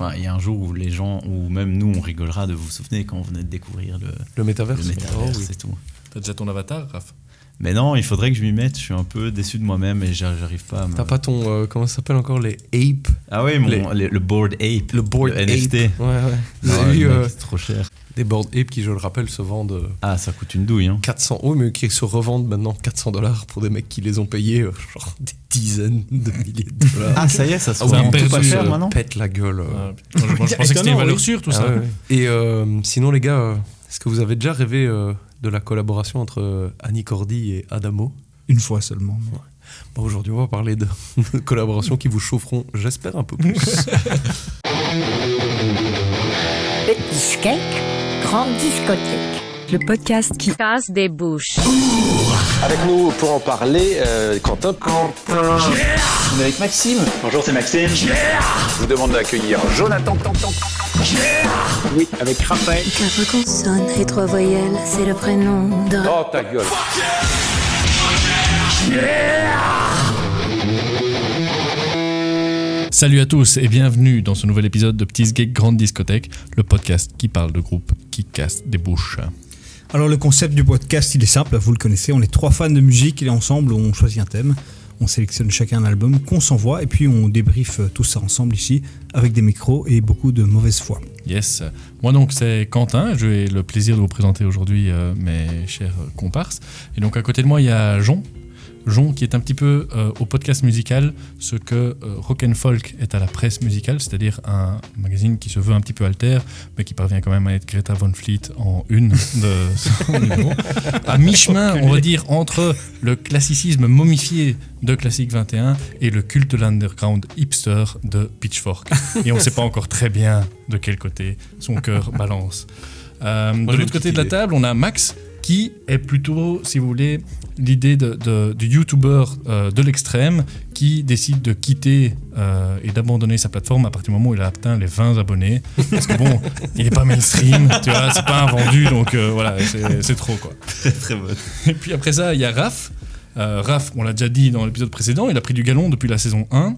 Enfin, il y a un jour où les gens, ou même nous, on rigolera de vous vous souvenez quand on venait de découvrir le, Le métaverse. le métaverse Oh, oui. et tout. T'as déjà ton avatar, Raph? Mais non, il faudrait que je m'y mette. Je suis un peu déçu de moi-même et j'ar- j'arrive pas à me... T'as pas ton. euh, comment ça s'appelle encore Les Ape Ah oui, mon, les- les- le board ape. Le board NFT. Ape. Ouais, ouais. Vous Non, vu mec, euh, c'est trop cher. Des board Ape qui, je le rappelle, se vendent euh, Ah, ça coûte une douille. Hein. 400. Oui, mais qui se revendent maintenant 400 dollars pour des mecs qui les ont payés euh, genre des dizaines de milliers de dollars. Ah, ça y est, ça se Ah oui, vend perdu, tout pas cher maintenant pète la gueule. euh. Ah, moi, je pensais que c'était une valeur oui. sûre, tout Ah ça. ouais. Et euh, sinon, les gars, est-ce que vous avez déjà rêvé euh, de la collaboration entre Annie Cordy et Adamo? Une fois seulement. Bon, Aujourd'hui, on va parler de collaborations qui vous chaufferont, j'espère, un peu plus. Petit cake, grande discothèque. Le podcast qui casse des bouches. Avec nous pour en parler, euh, Quentin. On est avec Maxime. Bonjour, c'est Maxime. Je vous demande d'accueillir Jonathan. Oui, avec Raphaël. Quatre consonnes et trois voyelles, c'est le prénom de... Oh ta gueule. Salut à tous et bienvenue dans ce nouvel épisode de Petits Geeks Grande Discothèque, le podcast qui parle de groupes qui cassent des bouches. Alors le concept du podcast, il est simple, vous le connaissez, on est trois fans de musique et ensemble on choisit un thème, on sélectionne chacun un album qu'on s'envoie et puis on débriefe tout ça ensemble ici avec des micros et beaucoup de mauvaise foi. Yes. Moi donc c'est Quentin, j'ai le plaisir de vous présenter aujourd'hui euh, mes chers comparses. Et donc à côté de moi il y a Jon. Jon qui est un petit peu euh, au podcast musical ce que euh, Rock and Folk est à la presse musicale, c'est-à-dire un magazine qui se veut un petit peu alter, mais qui parvient quand même à être Greta Von Fleet en une de son numéro. À mi-chemin, on va dire, entre le classicisme momifié de Classic 21 et le culte de l'underground hipster de Pitchfork. Et on ne sait pas encore très bien de quel côté son cœur balance. Euh, de l'autre côté de la table, on a Max qui est plutôt, si vous voulez, l'idée de, de- du YouTuber euh, de l'extrême qui décide de quitter euh, et d'abandonner sa plateforme à partir du moment où il a atteint les 20 abonnés. Parce que bon, il n'est pas mainstream, tu vois, c'est pas un vendu, donc euh, voilà, c'est trop quoi. Très très bonne. Et puis après ça, il y a Raph. Raph, on l'a déjà dit dans l'épisode précédent, il a pris du galon depuis la saison 1.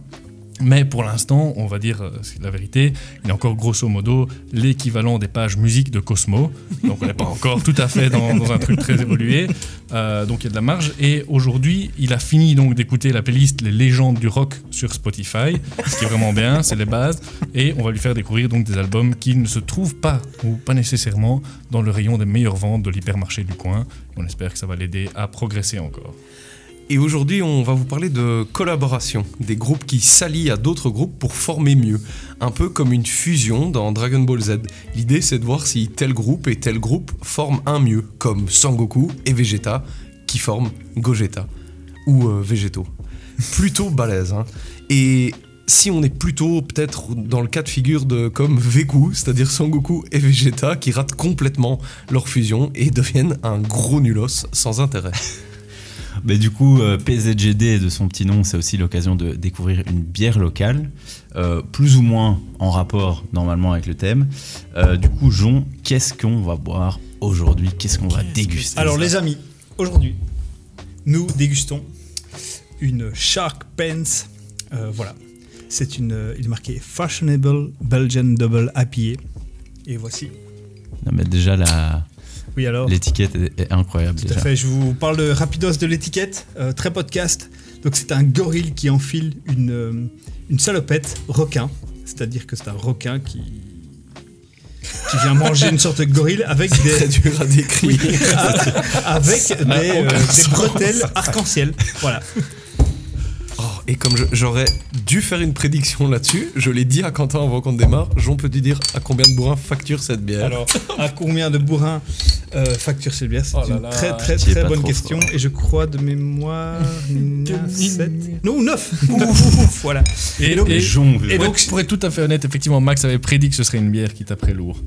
Mais pour l'instant, on va dire euh, la vérité, il est encore grosso modo l'équivalent des pages musique de Cosmo. Donc on n'est pas encore tout à fait dans, dans un truc très évolué. Euh, donc il y a de la marge. Et aujourd'hui, il a fini donc d'écouter la playlist Les légendes du rock sur Spotify, ce qui est vraiment bien, c'est les bases. Et on va lui faire découvrir donc des albums qui ne se trouvent pas ou pas nécessairement dans le rayon des meilleures ventes de l'hypermarché du coin. On espère que ça va l'aider à progresser encore. Et aujourd'hui, on va vous parler de collaboration, des groupes qui s'allient à d'autres groupes pour former mieux. Un peu comme une fusion dans Dragon Ball Z. L'idée, c'est de voir si tel groupe et tel groupe forment un mieux, comme Sangoku et Vegeta qui forment Gogeta. Ou euh, Végétaux. Plutôt balèze, hein. Et si on est plutôt peut-être dans le cas de figure de comme Veku, c'est-à-dire Sangoku et Vegeta qui ratent complètement leur fusion et deviennent un gros nulos sans intérêt. Mais du coup, euh, PZGD de son petit nom, c'est aussi l'occasion de découvrir une bière locale, euh, plus ou moins en rapport normalement avec le thème. Euh, du coup, Jon, qu'est-ce qu'on va boire aujourd'hui? Qu'est-ce qu'on va déguster? Alors les amis, aujourd'hui, nous dégustons une Shark Pants. Voilà, c'est une, il est marqué Fashionable Belgian Double IPA. Et voici. Non, mais déjà, la- Oui alors. l'étiquette est, incroyable. Tout à fait, je vous parle de rapidos de l'étiquette, euh, très podcast. Donc c'est un gorille qui enfile une, euh, une salopette requin, c'est-à-dire que c'est un requin qui, qui vient manger une sorte de gorille avec Très des, dur à décrire. avec des, euh, des bretelles arc-en-ciel. Voilà. Oh, et comme j'aurais dû faire une prédiction là-dessus, je l'ai dit à Quentin avant qu'on démarre, Jean peut-tu dire à combien de bourrins facture cette bière? Alors, à combien de bourrins euh, facture cette bière C'est Oh une là, très très très bonne question. fort. Et je crois de mémoire, 7 Non, 9 Voilà. Et, Et donc- et- Jon, donc- être, pour être tout à fait honnête, effectivement, Max avait prédit que ce serait une bière qui taperait lourd.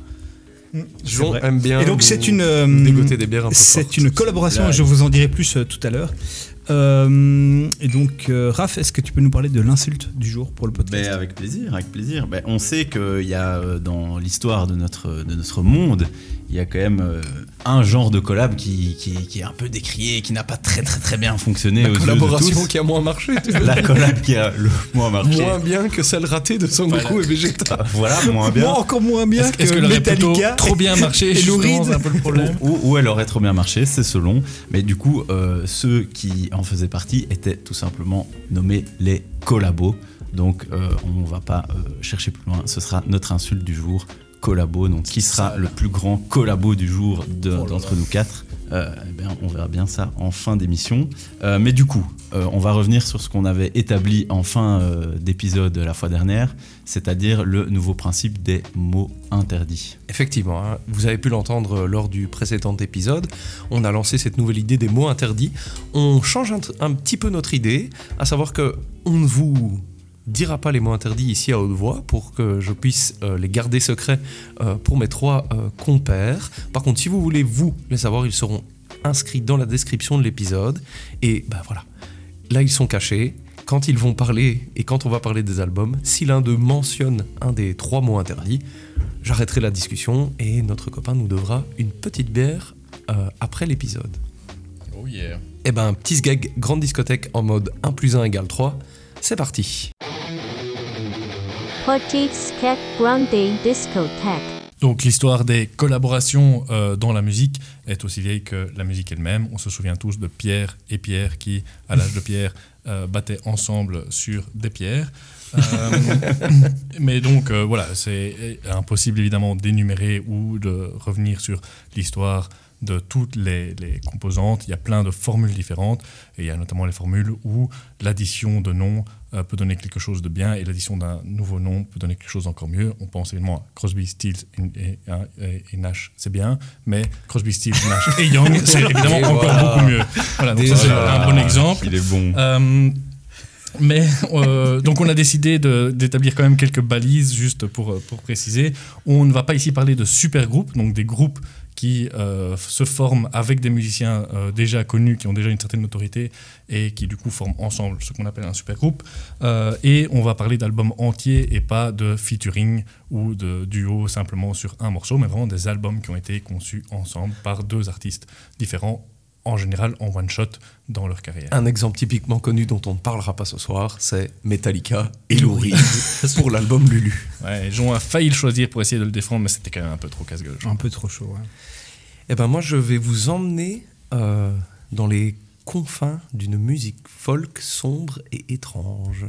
Jean vrai. aime bien. Et donc c'est une euh, dégoter des bières un peu c'est une collaboration. Là, Je vous en dirai plus euh, tout à l'heure. Euh, et donc euh, Raph, est-ce que tu peux nous parler de l'insulte du jour pour le podcast? Ben, avec plaisir, avec plaisir. Ben, on sait qu'il y a dans l'histoire de notre, de notre monde, il y a quand même euh, un genre de collab qui, qui, qui est un peu décrié, qui n'a pas très très très bien fonctionné La aux yeux de collaboration tous. qui a moins marché. La collab qui a le moins marché. Moins bien que celle ratée de Son Goku et Vegeta. Voilà, moins bien. Moi, encore moins bien Est-ce que, est-ce que Metallica. trop bien marché et justement, Lou Reed. C'est un peu le problème. Ou, ou elle aurait trop bien marché, c'est selon. Mais du coup, euh, ceux qui en faisaient partie étaient tout simplement nommés les collabos. Donc euh, on va pas euh, chercher plus loin. Ce sera notre insulte du jour, collabo. Donc qui sera le plus grand collabo du jour Oh d'entre nous quatre Euh, eh On verra bien ça en fin d'émission. Euh, mais du coup, euh, on va revenir sur ce qu'on avait établi en fin d'épisode la fois dernière, c'est-à-dire le nouveau principe des mots interdits. Effectivement, hein, vous avez pu l'entendre lors du précédent épisode. On a lancé cette nouvelle idée des mots interdits. On change un, un petit peu notre idée, à savoir que on ne vous dira pas les mots interdits ici à haute voix pour que je puisse euh, les garder secrets euh, pour mes trois euh, compères. Par contre, si vous voulez vous les savoir, ils seront inscrits dans la description de l'épisode. Et ben voilà, là ils sont cachés. Quand ils vont parler et quand on va parler des albums, si l'un d'eux mentionne un des trois mots interdits, j'arrêterai la discussion et notre copain nous devra une petite bière après l'épisode. Oh yeah. Eh ben, petit gag, grande discothèque en mode 1 plus 1 égale 3, c'est parti. Donc l'histoire des collaborations euh, dans la musique est aussi vieille que la musique elle-même. On se souvient tous de Pierre et Pierre qui, à l'âge de Pierre, euh, battaient ensemble sur des pierres. Euh, mais donc voilà, c'est impossible évidemment d'énumérer ou de revenir sur l'histoire de toutes les, les composantes. Il y a plein de formules différentes et il y a notamment les formules où l'addition de noms euh, peut donner quelque chose de bien et l'addition d'un nouveau nom peut donner quelque chose d'encore mieux. On pense évidemment à Crosby, Stills et, et- et- et Nash, c'est bien, mais Crosby, Stills, Nash et Young, c'est évidemment Et encore voilà. beaucoup mieux. Voilà, donc ça, c'est un bon exemple. Il est bon. Euh, mais euh, donc on a décidé d'établir quand même quelques balises juste pour, pour préciser. On ne va pas ici parler de super groupes, donc des groupes qui euh, se forment avec des musiciens euh, déjà connus, qui ont déjà une certaine notoriété et qui du coup forment ensemble ce qu'on appelle un super groupe. Euh, et on va parler d'albums entiers et pas de featuring ou de duo simplement sur un morceau, mais vraiment des albums qui ont été conçus ensemble par deux artistes différents, en général en one shot dans leur carrière. Un exemple typiquement connu dont on ne parlera pas ce soir, c'est Metallica et Lou Reed pour l'album Lulu. Ouais, a failli le choisir pour essayer de le défendre, mais c'était quand même un peu trop casse-gueule. Un peu trop chaud. ouais. Eh ben moi, je vais vous emmener euh, dans les confins d'une musique folk sombre et étrange.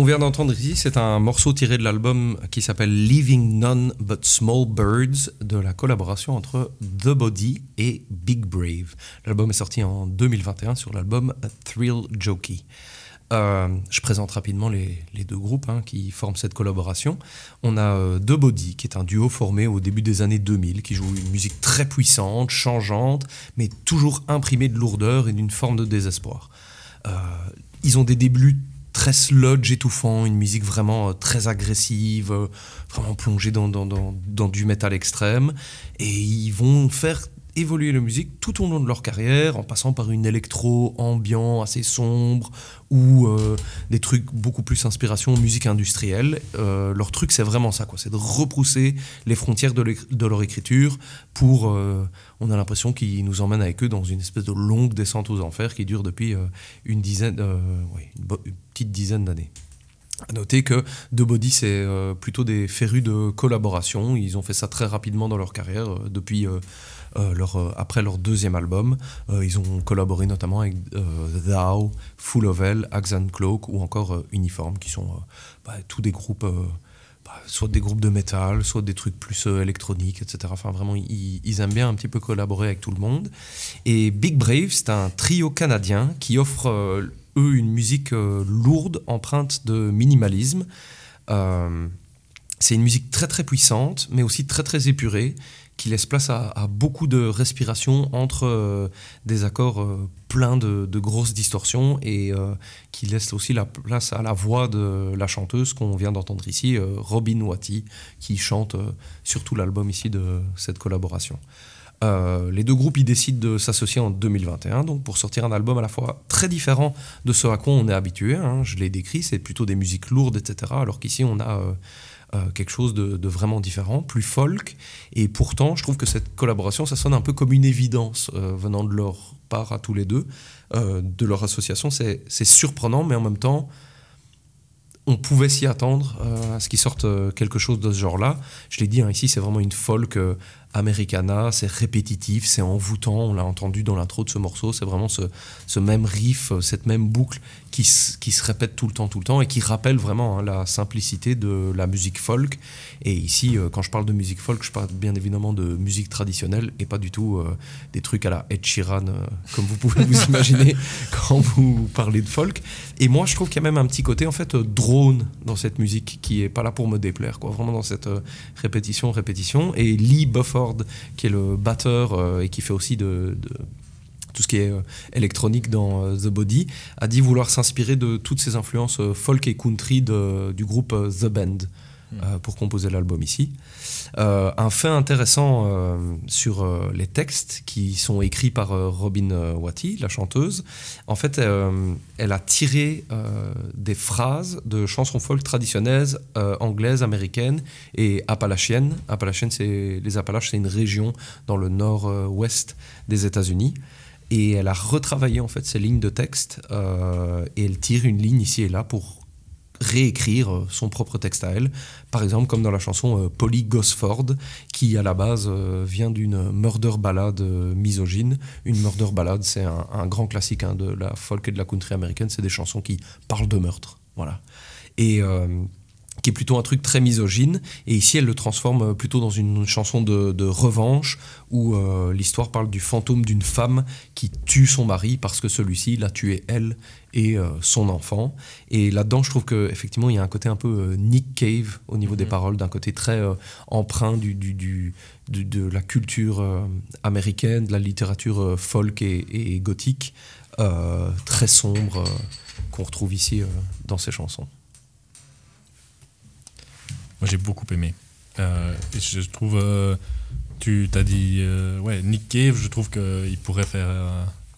Qu'on vient d'entendre ici, c'est un morceau tiré de l'album qui s'appelle Leaving None But Small Birds, de la collaboration entre The Body et Big Brave. L'album est sorti en 2021 sur l'album Thrill Jockey. Euh, je présente rapidement les, les deux groupes hein, qui forment cette collaboration. On a euh, The Body, qui est un duo formé au début des années 2000, qui joue une musique très puissante, changeante, mais toujours imprimée de lourdeur et d'une forme de désespoir. Euh, ils ont des débuts très sludge, étouffants, une musique vraiment euh, très agressive, euh, vraiment plongée dans du métal extrême. Et ils vont faire évoluer la musique tout au long de leur carrière, en passant par une électro ambiant assez sombre ou euh, des trucs beaucoup plus inspiration musique industrielle. Euh, leur truc, c'est vraiment ça, quoi. C'est de repousser les frontières de, leur écriture pour. euh, on a l'impression qu'ils nous emmènent avec eux dans une espèce de longue descente aux enfers qui dure depuis une dizaine, ouais, une, petite dizaine d'années. À noter que The Body, c'est plutôt des férus de collaboration. Ils ont fait ça très rapidement dans leur carrière, depuis leur, euh, après leur deuxième album. Euh, ils ont collaboré notamment avec euh, Thou, Full of Hell, Axe and Cloak ou encore euh, Uniform, qui sont euh, bah, tous des groupes, euh, bah, soit des groupes de métal, soit des trucs plus euh, électroniques, etc. Enfin, vraiment, ils, aiment bien un petit peu collaborer avec tout le monde. Et Big Brave, c'est un trio canadien qui offre, euh, eux, une musique euh, lourde, empreinte de minimalisme. Euh, c'est une musique très très puissante, mais aussi très très épurée, qui laisse place à, beaucoup de respiration entre euh, des accords euh, pleins de, grosses distorsions et euh, qui laisse aussi la place à la voix de la chanteuse qu'on vient d'entendre ici, Robin Watty, qui chante euh, sur tout l'album ici de cette collaboration. Les deux groupes ils décident de s'associer en 2021 donc pour sortir un album à la fois très différent de ce à quoi on est habitué. hein. je l'ai décrit, c'est plutôt des musiques lourdes, etc. Alors qu'ici on a euh, quelque chose de, vraiment différent, plus folk. Et pourtant, je trouve que cette collaboration, ça sonne un peu comme une évidence euh, venant de leur part à tous les deux, euh, de leur association. C'est surprenant, mais en même temps, on pouvait s'y attendre à ce qu'ils sortent quelque chose de ce genre-là. Je l'ai dit, hein, ici, c'est vraiment une folk americana, c'est répétitif, c'est envoûtant, on l'a entendu dans l'intro de ce morceau, c'est vraiment ce, ce même riff, euh, cette même boucle qui, se répète tout le temps, tout le temps, et qui rappelle vraiment hein, la simplicité de la musique folk. Et ici, euh, quand je parle de musique folk, je parle bien évidemment de musique traditionnelle, et pas du tout euh, des trucs à la Ed Sheeran, euh, comme vous pouvez vous imaginer quand vous parlez de folk. Et moi, je trouve qu'il y a même un petit côté, en fait, drone dans cette musique, qui est pas là pour me déplaire, quoi, vraiment dans cette euh, répétition, répétition. Et Lee Qui est le batteur euh, et qui fait aussi de, de tout ce qui est euh, électronique dans euh, The Body, a dit vouloir s'inspirer de toutes ces influences folk et country de- du groupe The Band euh, pour composer l'album ici. Euh, un fait intéressant euh, sur euh, les textes qui sont écrits par Robin Watty, la chanteuse. En fait, elle a tiré des phrases de chansons folk traditionnelles anglaises, américaines et appalachiennes. C'est les Appalaches, c'est une région dans le nord-ouest des États-Unis. Et elle a retravaillé en fait ces lignes de texte et elle tire une ligne ici et là pour réécrire euh, son propre texte à elle. Par exemple, comme dans la chanson euh, Polly Gosford, qui à la base euh, vient d'une murder ballade misogyne. Une murder ballade, c'est un, grand classique hein, de la folk et de la country américaine. C'est des chansons qui parlent de meurtre. Voilà. Et. Qui est plutôt un truc très misogyne. Et ici, elle le transforme euh, plutôt dans une chanson de, de revanche, où euh, l'histoire parle du fantôme d'une femme qui tue son mari parce que celui-ci l'a tué elle et euh, son enfant. Et là-dedans, je trouve qu'effectivement, il y a un côté un peu euh, Nick Cave au niveau des paroles, d'un côté très empreint du, du- du- du- de la culture américaine, de la littérature folk et, et gothique, très sombre, qu'on retrouve ici dans ces chansons. Moi, j'ai beaucoup aimé. Euh, je trouve, euh, tu t'as dit, euh, ouais, Nick Cave, je trouve qu'il pourrait faire,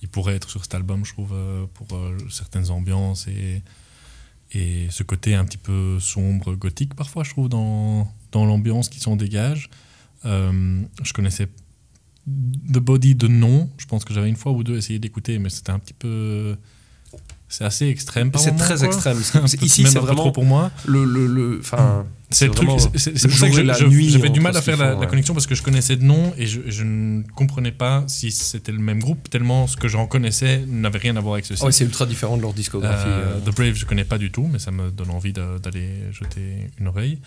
il pourrait être sur cet album, je trouve, pour certaines ambiances et, et ce côté un petit peu sombre, gothique parfois, je trouve, dans, dans l'ambiance qui s'en dégage. Je connaissais The Body de nom, je pense que j'avais une fois ou deux essayé d'écouter, mais c'était un petit peu. C'est assez extrême. C'est très extrême. Ici, c'est vraiment trop pour moi. le, le, le- enfin, C'est le truc, c'est- pour ça que j'avais du mal à faire la, connexion parce que je connaissais de nom et je, ne comprenais pas si c'était le même groupe, tellement ce que j'en connaissais n'avait rien à voir avec ceci. Ah c'est ultra différent de leur discographie. Euh, euh. The Brave, je connais pas du tout, mais ça me donne envie d'aller jeter une oreille.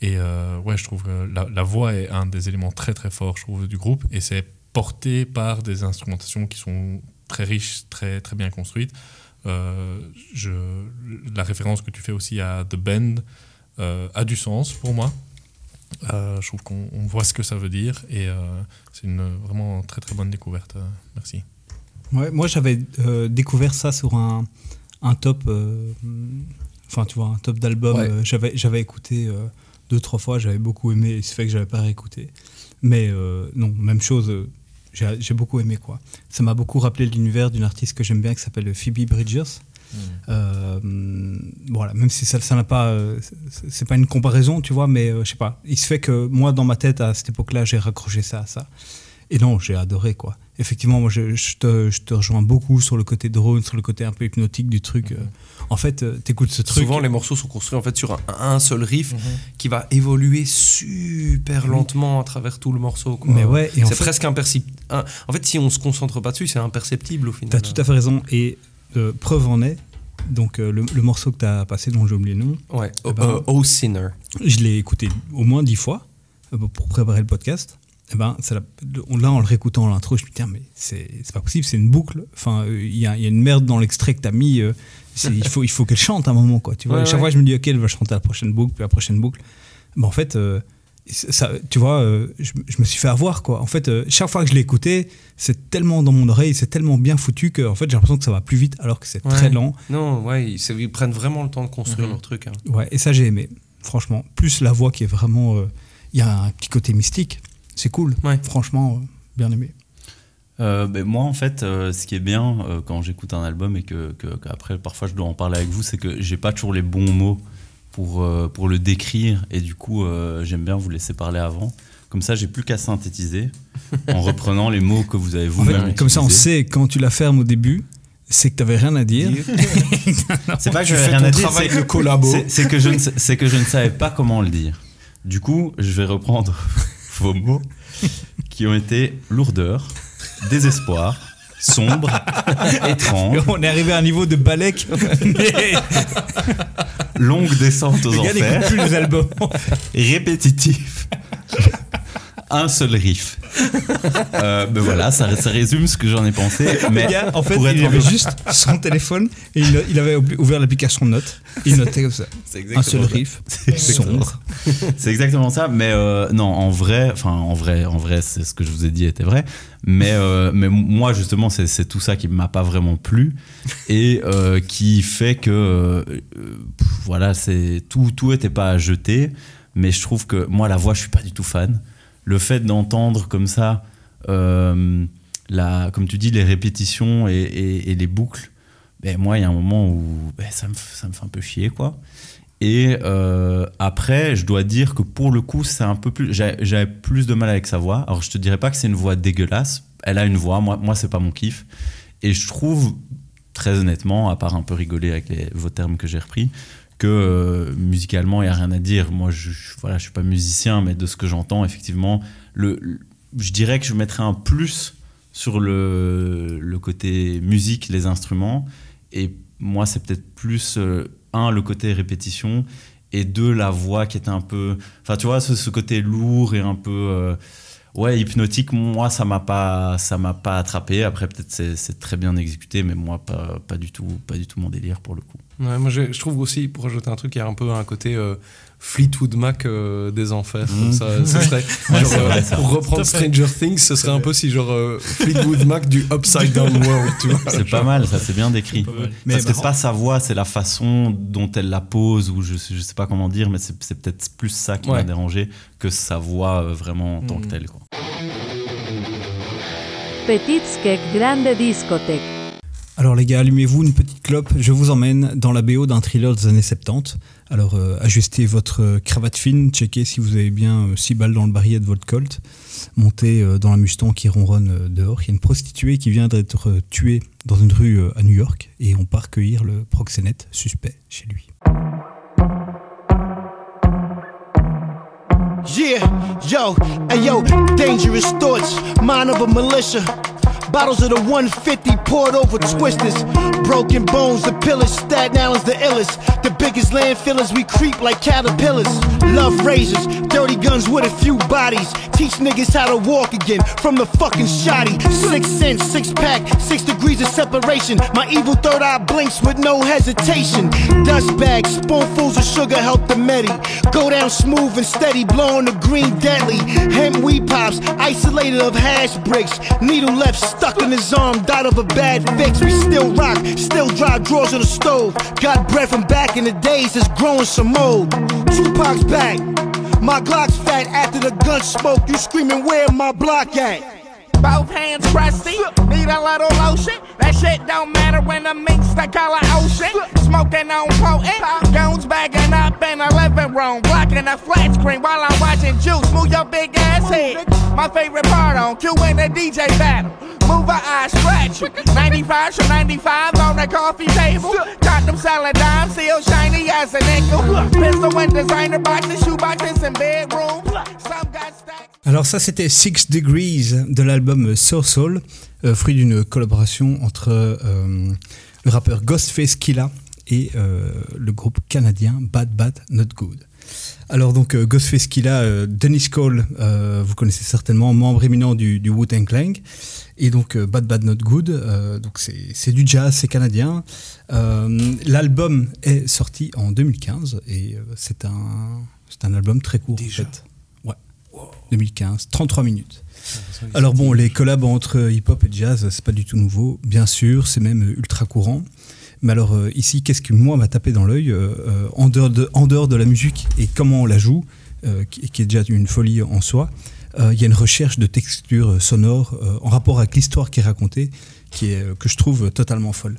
Et euh, ouais, je trouve que la, la voix est un des éléments très très forts, je trouve, du groupe, et c'est porté par des instrumentations qui sont très riches, très très bien construites. Euh, je, la référence que tu fais aussi à The Band euh, a du sens pour moi. Euh, je trouve qu'on on voit ce que ça veut dire et euh, c'est une vraiment très très bonne découverte. Euh, merci. Ouais, moi, j'avais découvert ça sur un, un top. Enfin, tu vois, un top d'album. Ouais. j'avais, j'avais écouté deux, trois fois, j'avais beaucoup aimé, et c'est fait que j'avais pas réécouté. Mais non, même chose, j'ai, j'ai beaucoup aimé, quoi. Ça m'a beaucoup rappelé l'univers d'une artiste que j'aime bien qui s'appelle Phoebe Bridgers. Euh, voilà, même si ça, ça n'a pas, euh, c'est- pas une comparaison, tu vois, mais euh, je sais pas. Il se fait que moi, dans ma tête, à cette époque-là, j'ai raccroché ça à ça. Et non, j'ai adoré, quoi. Effectivement, moi, je, je te, je te rejoins beaucoup sur le côté drone, sur le côté un peu hypnotique du truc. euh. En fait, euh, t'écoutes ce truc. Souvent, les morceaux sont construits en fait sur un, un seul riff qui va évoluer super lentement à travers tout le morceau. quoi. Mais ouais, c'est presque imperceptible. En fait, si on se concentre pas dessus, c'est imperceptible au final. T'as tout à fait raison. Et euh, preuve en est, donc euh, le, le morceau que t'as passé, dont j'ai oublié le nom, Ouais. Eh ben, oh Sinner. je l'ai écouté au moins dix fois pour préparer le podcast. Et ben, ça l'a- on- là, en le réécoutant l'intro, je me dis, mais c'est pas possible, c'est une boucle. Enfin, il y, a, il y a une merde dans l'extrait que t'as mis. euh, c'est- il faut, il faut qu'elle chante à un moment, quoi. Tu vois, Ouais, Et chaque ouais. fois, je me dis, ok, elle va chanter la prochaine boucle, puis la prochaine boucle. Ben, en fait, euh, ça, tu vois, euh, je, je me suis fait avoir, quoi. En fait, euh, chaque fois que je écouté, c'est tellement dans mon oreille, c'est tellement bien foutu que, en fait, j'ai l'impression que ça va plus vite, alors que c'est Ouais. très lent. Non, ouais, ils, prennent vraiment le temps de construire leur truc. hein. Ouais, et ça j'ai aimé, franchement. Plus la voix qui est vraiment. Il y a un petit côté mystique, c'est cool. Franchement, bien aimé. Euh, ben, moi, en fait, euh, ce qui est bien euh, quand j'écoute un album et que, que- qu'après, parfois, je dois en parler avec vous, c'est que j'ai pas toujours les bons mots pour, euh, pour le décrire. Et du coup, euh, j'aime bien vous laisser parler avant. Comme ça, j'ai plus qu'à synthétiser en reprenant les mots que vous avez En vous-même fait, comme ça, on sait quand tu la fermes au début, c'est que t'avais rien à dire. C'est pas que Tu j'avais fais rien ton à dire, travail c'est- de collabo. c'est- C'est que, je ne que je ne savais pas comment le dire. Du coup, je vais reprendre vos mots qui ont été lourdeur, désespoir, sombre, étrange, on est arrivé à un niveau de balèque. mais longue descente aux enfers, plus les albums. répétitif, un seul riff. Euh, ben voilà, ça, ça résume ce que j'en ai pensé. Mais gars, en fait, il avait juste son téléphone et il, il avait ouvert l'application Notes. Il notait comme ça. C'est Un seul ça. riff, C'est exactement sombre. C'est exactement ça, mais euh, non, en vrai, enfin en vrai, en vrai, c'est ce que je vous ai dit était vrai, mais euh, mais moi justement, c'est tout ça qui m'a pas vraiment plu et euh, qui fait que pff, voilà, c'est tout tout était pas à jeter, mais je trouve que moi la voix, je suis pas du tout fan. Le fait d'entendre comme ça, euh, la, comme tu dis, les répétitions et, les boucles, ben moi, il y a un moment où ben, ça, me, fait un peu chier, quoi. Et euh, après, je dois dire que pour le coup, c'est un peu plus. J'avais plus de mal avec sa voix. Alors, je te dirais pas que c'est une voix dégueulasse. Elle a une voix. Moi, moi, c'est pas mon kiff. Et je trouve, très honnêtement, à part un peu rigoler avec vos termes que j'ai repris, que euh, musicalement, il y a rien à dire. Moi, je, je- voilà, suis pas musicien, mais de ce que j'entends, effectivement, le, je dirais que je mettrais un plus sur le, le côté musique, les instruments. Et moi, c'est peut-être plus, euh, un, le côté répétition, et deux, la voix qui était un peu. Enfin, tu vois, ce, ce côté lourd et un peu. euh, ouais, hypnotique, moi, ça m'a pas, m'a pas attrapé. Après, peut-être c'est, c'est très bien exécuté, mais moi, pas, pas, du tout, pas du tout mon délire pour le coup. Ouais, moi, je trouve aussi, pour ajouter un truc, il y a un peu un côté euh, Fleetwood Mac euh, des enfers. Mhm. Ça, serait, Ouais, genre, euh, vrai, ça. pour reprendre Stranger Things, ce serait un peu si genre euh, Fleetwood Mac du Upside Down World. C'est pas mal, ça, c'est bien décrit. Mais Parce que c'est pas sa voix, c'est la façon dont elle la pose, ou je, je sais pas comment dire, mais c'est, peut-être plus ça qui m'a dérangé que sa voix euh, vraiment en tant que Mhm. telle. Quoi. Petit Skek Grande Discothèque. Alors les gars, allumez-vous une petite clope, je vous emmène dans la BO d'un thriller des années 70. Alors euh, ajustez votre euh, cravate fine, checkez si vous avez bien 6 balles dans le barillet de votre Colt, montez euh, dans la Mustang qui ronronne euh, dehors. Il y a une prostituée qui vient d'être euh, tuée dans une rue euh, à New York et on part cueillir le proxénète suspect chez lui. Bottles of the 150 poured over twisters. Broken bones, the pillars, Staten Island's the illest. The biggest landfillers, we creep like caterpillars. Love razors, dirty guns with a few bodies. Teach niggas how to walk again from the fucking shoddy. Six cents, six pack, six degrees of separation. My evil third eye blinks with no hesitation. Dust bags, spoonfuls of sugar help the medi. Go down smooth and steady, blowing the green deadly. Hemp weed pops, isolated of hash bricks. Needle left stuck in his arm, died of a bad fix. We still rock, still dry drawers on the stove. Got bread from back in the days that's growing some mold. Tupac's back. My Glock's fat after the gun smoke. You screaming, where my block at? Both hands crusty, need a little lotion. That shit don't matter when I mix the color ocean. Smoking on potent, goons bagging room, blocking the flat screen while I'm watching juice. Move your big ass head. My favorite part on cue in the DJ battle. Move her eyes, stretch you. 95 to 95 on the coffee table. Got them selling dimes, still shiny as a nickel. Pistol and designer boxes, shoe boxes, and bedrooms. Some got stacks. Alors ça c'était Six Degrees de l'album Soul Soul, euh, fruit d'une collaboration entre euh, le rappeur Ghostface Killa et euh, le groupe canadien Bad Bad Not Good. Alors donc euh, Ghostface Killa, euh, Dennis Cole, euh, vous connaissez certainement, membre éminent du, du Wu-Tang Clan, et donc euh, Bad Bad Not Good, donc c'est c'est du jazz, c'est canadien. L'album est sorti en 2015 et c'est un, c'est un album très court en fait. Ouais. 2015, 33 minutes. Alors bon, les collabs entre hip-hop et jazz, c'est pas du tout nouveau, bien sûr, c'est même ultra courant. Mais alors euh, ici, qu'est-ce qui moi m'a tapé dans l'œil euh, euh, en, dehors de, la musique et comment on la joue, qui, est déjà une folie en soi, il y a une recherche de texture sonore en rapport avec l'histoire qui est racontée, qui est, que je trouve totalement folle.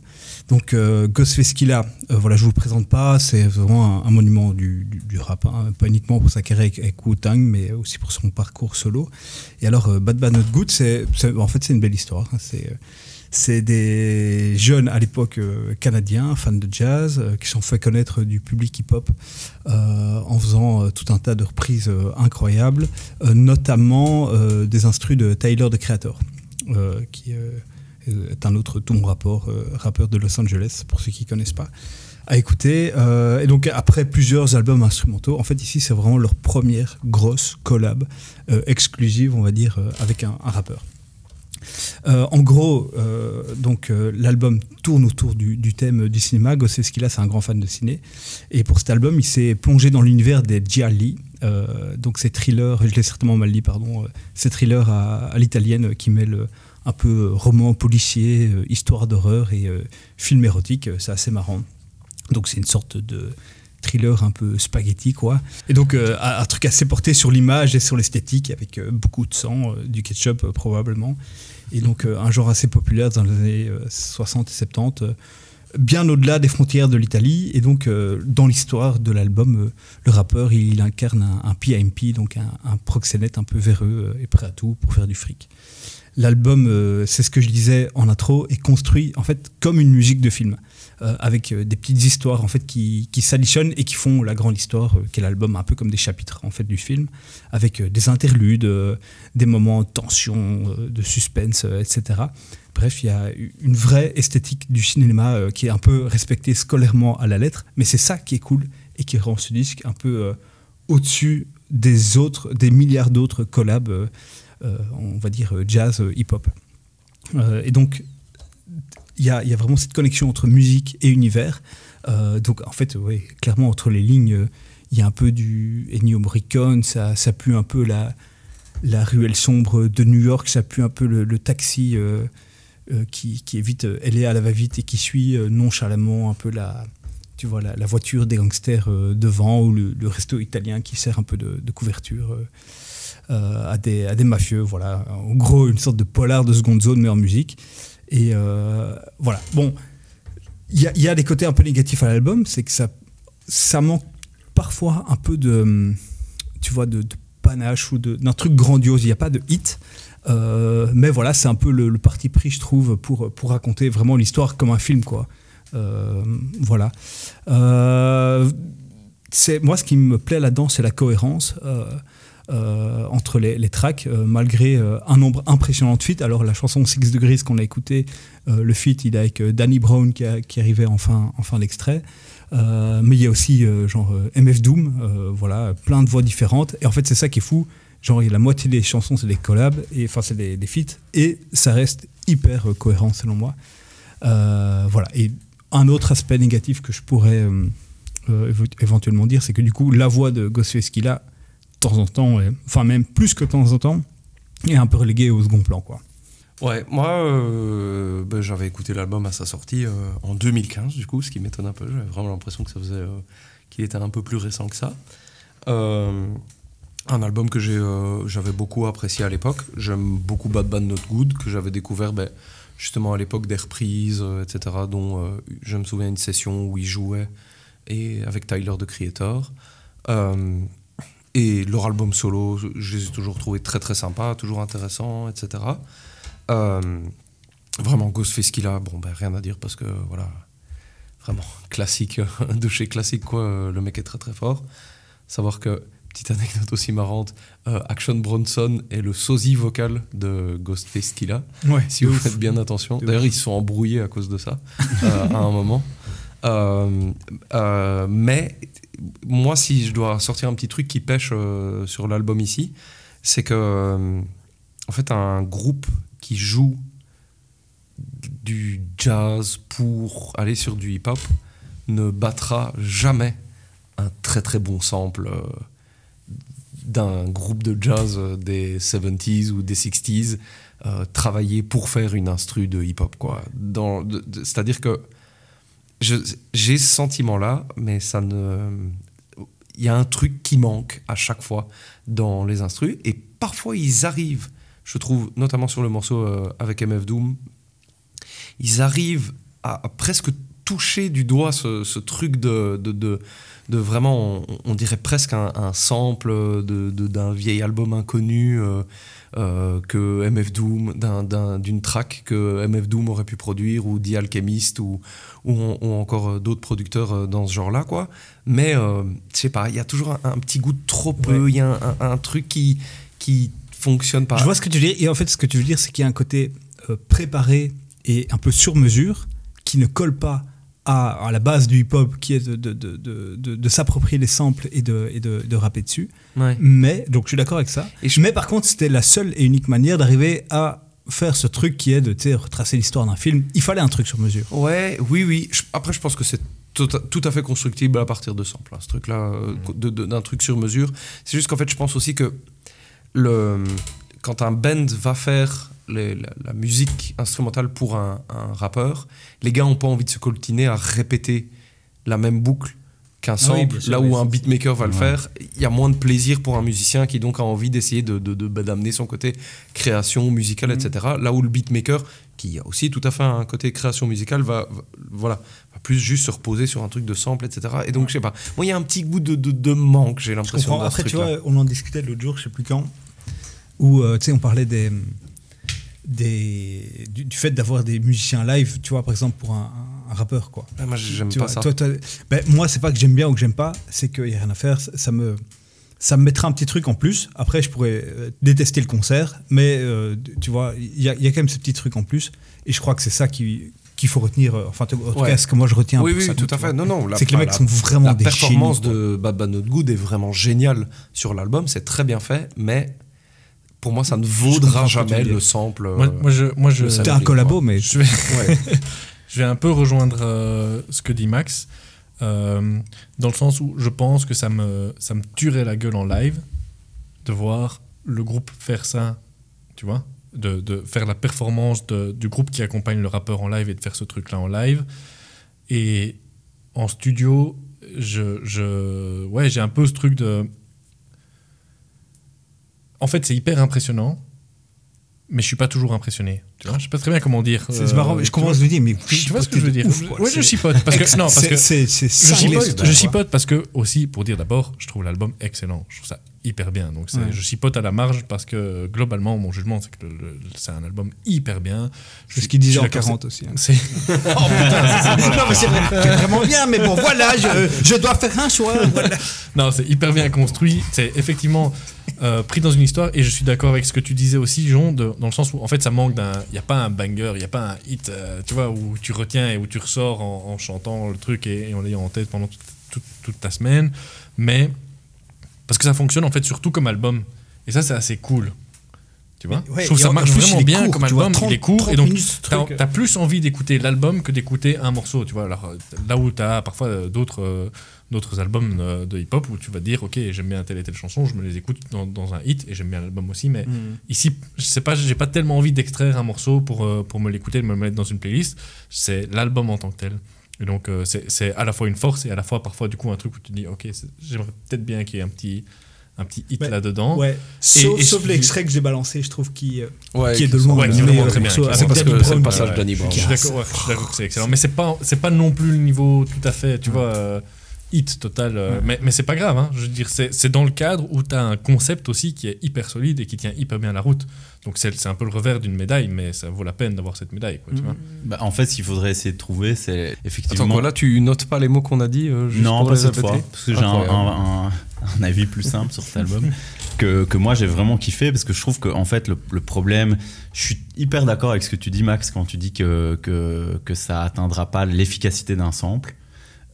Donc euh, euh, voilà, je vous le présente pas, c'est vraiment un, monument du, rap, hein, pas uniquement pour sa carrière avec, avec Wu-Tang, mais aussi pour son parcours solo. Et alors Bad Bad Not Good, c'est, en fait c'est une belle histoire. hein, c'est des jeunes à l'époque euh, canadiens, fans de jazz, euh, qui sont fait connaître du public hip-hop euh, en faisant tout un tas de reprises incroyables, notamment des instrus de Tyler the Creator, qui est un autre tout mon rapport, rappeur de Los Angeles, pour ceux qui ne connaissent pas, à écouter. Et donc après plusieurs albums instrumentaux, en fait ici c'est vraiment leur première grosse collab exclusive, on va dire, avec un rappeur. Euh, en gros, euh, donc euh, l'album tourne autour du, thème du cinéma. Gosseskila, c'est un grand fan de ciné. Et pour cet album, il s'est plongé dans l'univers des gialli. Donc ces thrillers, je l'ai certainement mal dit, pardon, ces thrillers à, l'italienne qui mêlent un peu roman policier, histoire d'horreur et film érotique. C'est assez marrant. Donc c'est une sorte de thriller un peu spaghetti quoi. Et donc un truc assez porté sur l'image et sur l'esthétique avec beaucoup de sang, du ketchup probablement. Et donc euh, un genre assez populaire dans les années euh, 60 et 70, euh, bien au-delà des frontières de l'Italie. Et donc euh, dans l'histoire de l'album, euh, le rappeur il, incarne un, un PIMP, donc un, un proxénète un peu véreux euh, et prêt à tout pour faire du fric. L'album, euh, c'est ce que je disais en intro, est construit en fait comme une musique de film, euh, avec euh, des petites histoires en fait qui, qui s'additionnent et qui font la grande histoire, euh, qu'est l'album, un peu comme des chapitres en fait du film, avec euh, des interludes, euh, des moments de tension, euh, de suspense, euh, etc. Bref, il y a une vraie esthétique du cinéma euh, qui est un peu respectée scolairement à la lettre, mais c'est ça qui est cool et qui rend ce disque un peu euh, au-dessus des autres, des milliards d'autres collabs, euh, euh, on va dire euh, jazz, euh, hip-hop. Euh, et donc, il y a, vraiment cette connexion entre musique et univers. Euh, donc, en fait, oui, clairement, entre les lignes, euh, il y a un peu du Ennio Morricone, ça, pue un peu la, la ruelle sombre de New York, ça pue un peu le, taxi euh, qui, qui évite, est à la va-vite et qui suit nonchalamment un peu la, tu vois, la, la voiture des gangsters devant ou le, resto italien qui sert un peu de, de couverture à, des, à des mafieux. Voilà, en gros, une sorte de polar de seconde zone, mais en musique. Et euh, voilà, bon, il y, a- des côtés un peu négatifs à l'album, c'est que ça, ça manque parfois un peu de, tu vois, de, panache ou d'un truc grandiose. Il n'y a pas de hit. Euh, mais voilà, c'est un peu le, parti pris, je trouve, pour, pour raconter vraiment l'histoire comme un film, quoi. Euh, voilà. C'est moi ce qui me plaît là-dedans, c'est la cohérence. Euh, entre les, les tracks, euh, malgré euh, un nombre impressionnant de feats. Alors la chanson Six Degrees qu'on a écouté, le feat il est avec Danny Brown qui, a- qui arrivait en fin, en fin d'extrait. Mais il y a aussi genre MF Doom, voilà, plein de voix différentes. Et en fait c'est ça qui est fou. Genre la moitié des chansons c'est des collabs, et enfin c'est des, des feats, et ça reste hyper cohérent selon moi. Voilà. Et un autre aspect négatif que je pourrais éventuellement dire, c'est que du coup, la voix de Ghostface qu'il a, temps en temps, est- enfin même plus que de temps en temps, est un peu reléguée au second plan. Quoi. Ouais, moi, euh, ben, j'avais écouté l'album à sa sortie euh, en 2015, du coup, ce qui m'étonne un peu. J'avais vraiment l'impression que ça faisait, euh, qu'il était un peu plus récent que ça. Un album que j'avais beaucoup apprécié à l'époque. J'aime beaucoup Bad Bad Not Good, que j'avais découvert ben, justement à l'époque des reprises, etc. Dont je me souviens d'une session où il jouait et avec Tyler the Creator. Et leur album solo, je les ai toujours trouvés très très sympas, toujours intéressants, etc. Euh, vraiment, Ghostface qu'il a, bon, ben, rien à dire parce que voilà, vraiment classique euh, de chez classique, quoi. euh, Le mec est très très fort. Savoir que, petite anecdote aussi marrante, euh, Action Bronson est le sosie vocal de Ghostface qu'il a. Ouais, si vous ouf. faites bien attention. D'ailleurs, ils se sont embrouillés à cause de ça euh, à un moment. Euh, euh, mais moi, si je dois sortir un petit truc qui pêche euh, sur l'album ici, c'est que, en fait, un groupe qui joue du jazz pour aller sur du hip-hop ne battra jamais un très très bon sample d'un groupe de jazz des 70s ou des 60s euh, travaillé pour faire une instru de hip-hop. quoi. C'est-à-dire que j'ai ce sentiment-là, mais ça ne. Il y a un truc qui manque à chaque fois dans les instrus, et parfois ils arrivent, je trouve, notamment sur le morceau euh, avec MF Doom, ils arrivent à, à presque toucher du doigt ce, ce truc de, de, de- de vraiment, on, on dirait presque un, un sample d'un vieil album inconnu euh, euh, que MF Doom, d'un- d'un- d'une track que MF Doom aurait pu produire, ou The Alchemist, ou, ou, ou encore d'autres producteurs euh, dans ce genre-là, quoi. Mais, euh, je sais pas, il y a toujours un, un petit goût de trop peu, il y a un, un- truc qui, qui fonctionne pas. Je vois ce que tu dire. Et en fait, ce que tu veux dire, c'est qu'il y a un côté préparé et un peu sur mesure qui ne colle pas à, à la base du hip-hop, qui est de, de, de, de, s'approprier les samples et de, et de, rapper dessus. Ouais. Mais, donc je suis d'accord avec ça. Mais par contre, c'était la seule et unique manière d'arriver à faire ce truc qui est de retracer l'histoire d'un film. Il fallait un truc sur mesure. Ouais, oui, oui. Je- après, je pense que c'est tout, à- tout à fait constructible à partir de samples, hein, ce truc-là, euh, d'un truc sur mesure. C'est juste qu'en fait, je pense aussi que le, quand un band va faire les- la, la musique instrumentale pour un, un rappeur, les gars n'ont pas envie de se coltiner à répéter la même boucle qu'un Ah oui, sample, là où un beatmaker va le Ouais. faire, il y a moins de plaisir pour un musicien qui donc a envie d'essayer de, de- de- bah, d'amener son côté création musicale, Mhm. etc. Là où le beatmaker, qui a aussi tout à fait un côté création musicale, va, va- voilà, va plus juste se reposer sur un truc de sample, etc. Et donc, je sais pas, moi, il y a un petit goût de, de- de manque, j'ai l'impression. Après, tu vois, on en discutait l'autre jour, je sais plus quand, où euh, tu sais, on parlait des, des, du, du fait d'avoir des musiciens live, tu vois, par exemple, pour un, un rappeur, quoi. Ah, moi, j'aime pas vois, ça. toi, toi- ben, moi, c'est pas que j'aime bien ou que j'aime pas, c'est qu'il n'y a rien à faire. Ça, me, ça me mettra un petit truc en plus. Après, je pourrais euh, détester le concert, mais euh, tu vois, il y, a- y a quand même ce petit truc en plus. Et je crois que c'est ça qui qu'il faut retenir. euh, Enfin, en tout Ouais. cas, ce que moi je retiens. Oui, pour oui, ça, tout à fait. Non, non. la- C'est que les mecs la- sont vraiment La des performance génies, de Bad Bad Not Good est vraiment géniale sur l'album. C'est très bien fait, mais pour moi, ça ne vaudra jamais le sample. Moi, moi, je, moi, je, un collabo, quoi. mais je vais, Ouais. je vais un peu rejoindre euh, ce que dit Max, euh, dans le sens où je pense que ça me, ça me tuerait la gueule en live de voir le groupe faire ça, tu vois, de, de faire la performance de- du groupe qui accompagne le rappeur en live et de faire ce truc-là en live. Et en studio, je, je, ouais, j'ai un peu ce truc de... En fait, c'est hyper impressionnant, mais je suis pas toujours impressionné. Tu vois, je sais pas très bien comment dire. C'est marrant, mais je commence à me dire, mais tu, tu vois ce que je veux dire? ouf. Oui, je chipote parce que non, parce que c'est- je chipote, je chipote parce que aussi pour dire d'abord, je trouve l'album excellent. Je trouve ça hyper bien. Donc Ouais. je chipote à la marge parce que globalement mon jugement c'est que c'est un album hyper bien. C'est ce qu'il disait en suis d'accord, 40 aussi. hein. C'est Oh putain, c'est- vraiment bien, mais bon, voilà, je, je dois faire un choix. Voilà. Non, c'est hyper bien construit. C'est effectivement euh, pris dans une histoire. Et je suis d'accord avec ce que tu disais aussi, de- dans le sens où en fait ça manque d'un. Il n'y a pas un banger, il n'y a pas un hit, euh, tu vois, où tu retiens et où tu ressors en, en chantant le truc et, et en l'ayant en tête pendant toute, toute- toute ta semaine. Mais parce que ça fonctionne en fait surtout comme album. Et ça, c'est assez cool. Tu vois? Ouais, Je trouve et ça marche plus, vraiment bien court, comme tu vois, album. 30 il est court 30 et donc truc. as plus envie d'écouter l'album que d'écouter un morceau. Tu vois, alors euh, là où t'as parfois euh, d'autres euh, d'autres albums euh, de hip-hop où tu vas dire ok j'aime bien telle et telle chanson, je me les écoute dans, dans un hit et j'aime bien l'album aussi. Mais Mm. ici, je sais pas, j'ai pas tellement envie d'extraire un morceau pour euh, pour me l'écouter, de me le mettre dans une playlist. C'est l'album en tant que tel. Et donc euh, c'est c'est à la fois une force et à la fois parfois du coup un truc où tu te dis ok j'aimerais peut-être bien qu'il y ait un petit un petit hit là-dedans. Ouais. Et- Sauf, sauf l'extrait que j'ai balancé, je trouve, qui, euh, Ouais, qui est de loin ouais, le très bien. morceau. C'est parce que c'est le passage Ouais, Danny Brown. Je suis d'accord, que c'est excellent. Mais c'est pas, c'est pas non plus le niveau tout à fait, tu vois, hit total. euh, Mais, mais c'est pas grave, hein. Je veux dire, c'est dans le cadre où tu as un concept aussi qui est hyper solide et qui tient hyper bien la route. Donc c'est un peu le revers d'une médaille, mais ça vaut la peine d'avoir cette médaille, quoi, tu vois. Bah, en fait, ce qu'il faudrait essayer de trouver, c'est effectivement. Attends, quoi, là, tu notes pas les mots qu'on a dit euh, juste non, pour pas les cette fois, parce que j'ai un, Incroyable. un- un- un avis plus simple sur cet album que, que moi j'ai vraiment kiffé parce que je trouve que en fait le, le problème, je suis hyper d'accord avec ce que tu dis Max quand tu dis que que, que ça atteindra pas l'efficacité d'un sample.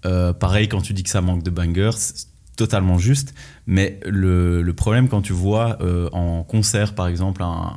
Euh, pareil quand tu dis que ça manque de bangers, c'est totalement juste. Mais le, problème quand tu vois euh, en concert par exemple un,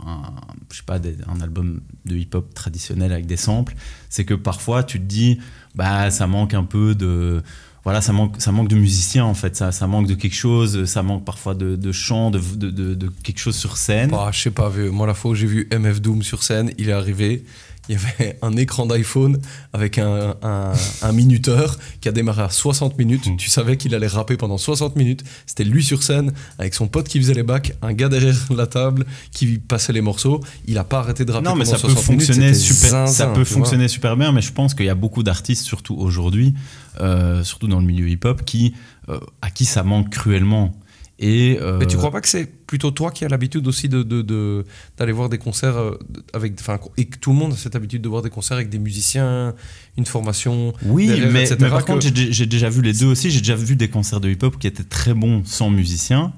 je sais pas un album de hip-hop traditionnel avec des samples, c'est que parfois tu te dis bah ça manque un peu de voilà, ça manque, ça manque de musiciens en fait, ça, manque de quelque chose, ça manque parfois de, de chant, de, de, quelque chose sur scène. Bah, je sais pas, moi la fois j'ai vu MF Doom sur scène, il est arrivé, il y avait un écran d'iPhone avec un, un, un minuteur qui a démarré à 60 minutes. Mm. Tu savais qu'il allait rapper pendant 60 minutes. C'était lui sur scène avec son pote qui faisait les bacs, un gars derrière la table qui passait les morceaux. Il a pas arrêté de rapper Non, mais pendant ça peut 60 minutes, fonctionner super, zinzin, ça peut fonctionner super bien, mais je pense qu'il y a beaucoup d'artistes, surtout aujourd'hui, euh, surtout dans le milieu hip-hop, qui euh, à qui ça manque cruellement. Et euh, Mais tu crois pas que c'est plutôt toi qui as l'habitude aussi de, de- de- d'aller voir des concerts euh, avec, enfin, et que tout le monde a cette habitude de voir des concerts avec des musiciens, une formation. Oui, mais, etc., mais par que- contre, j'ai- déjà vu les deux aussi. J'ai déjà vu des concerts de hip-hop qui étaient très bons sans musiciens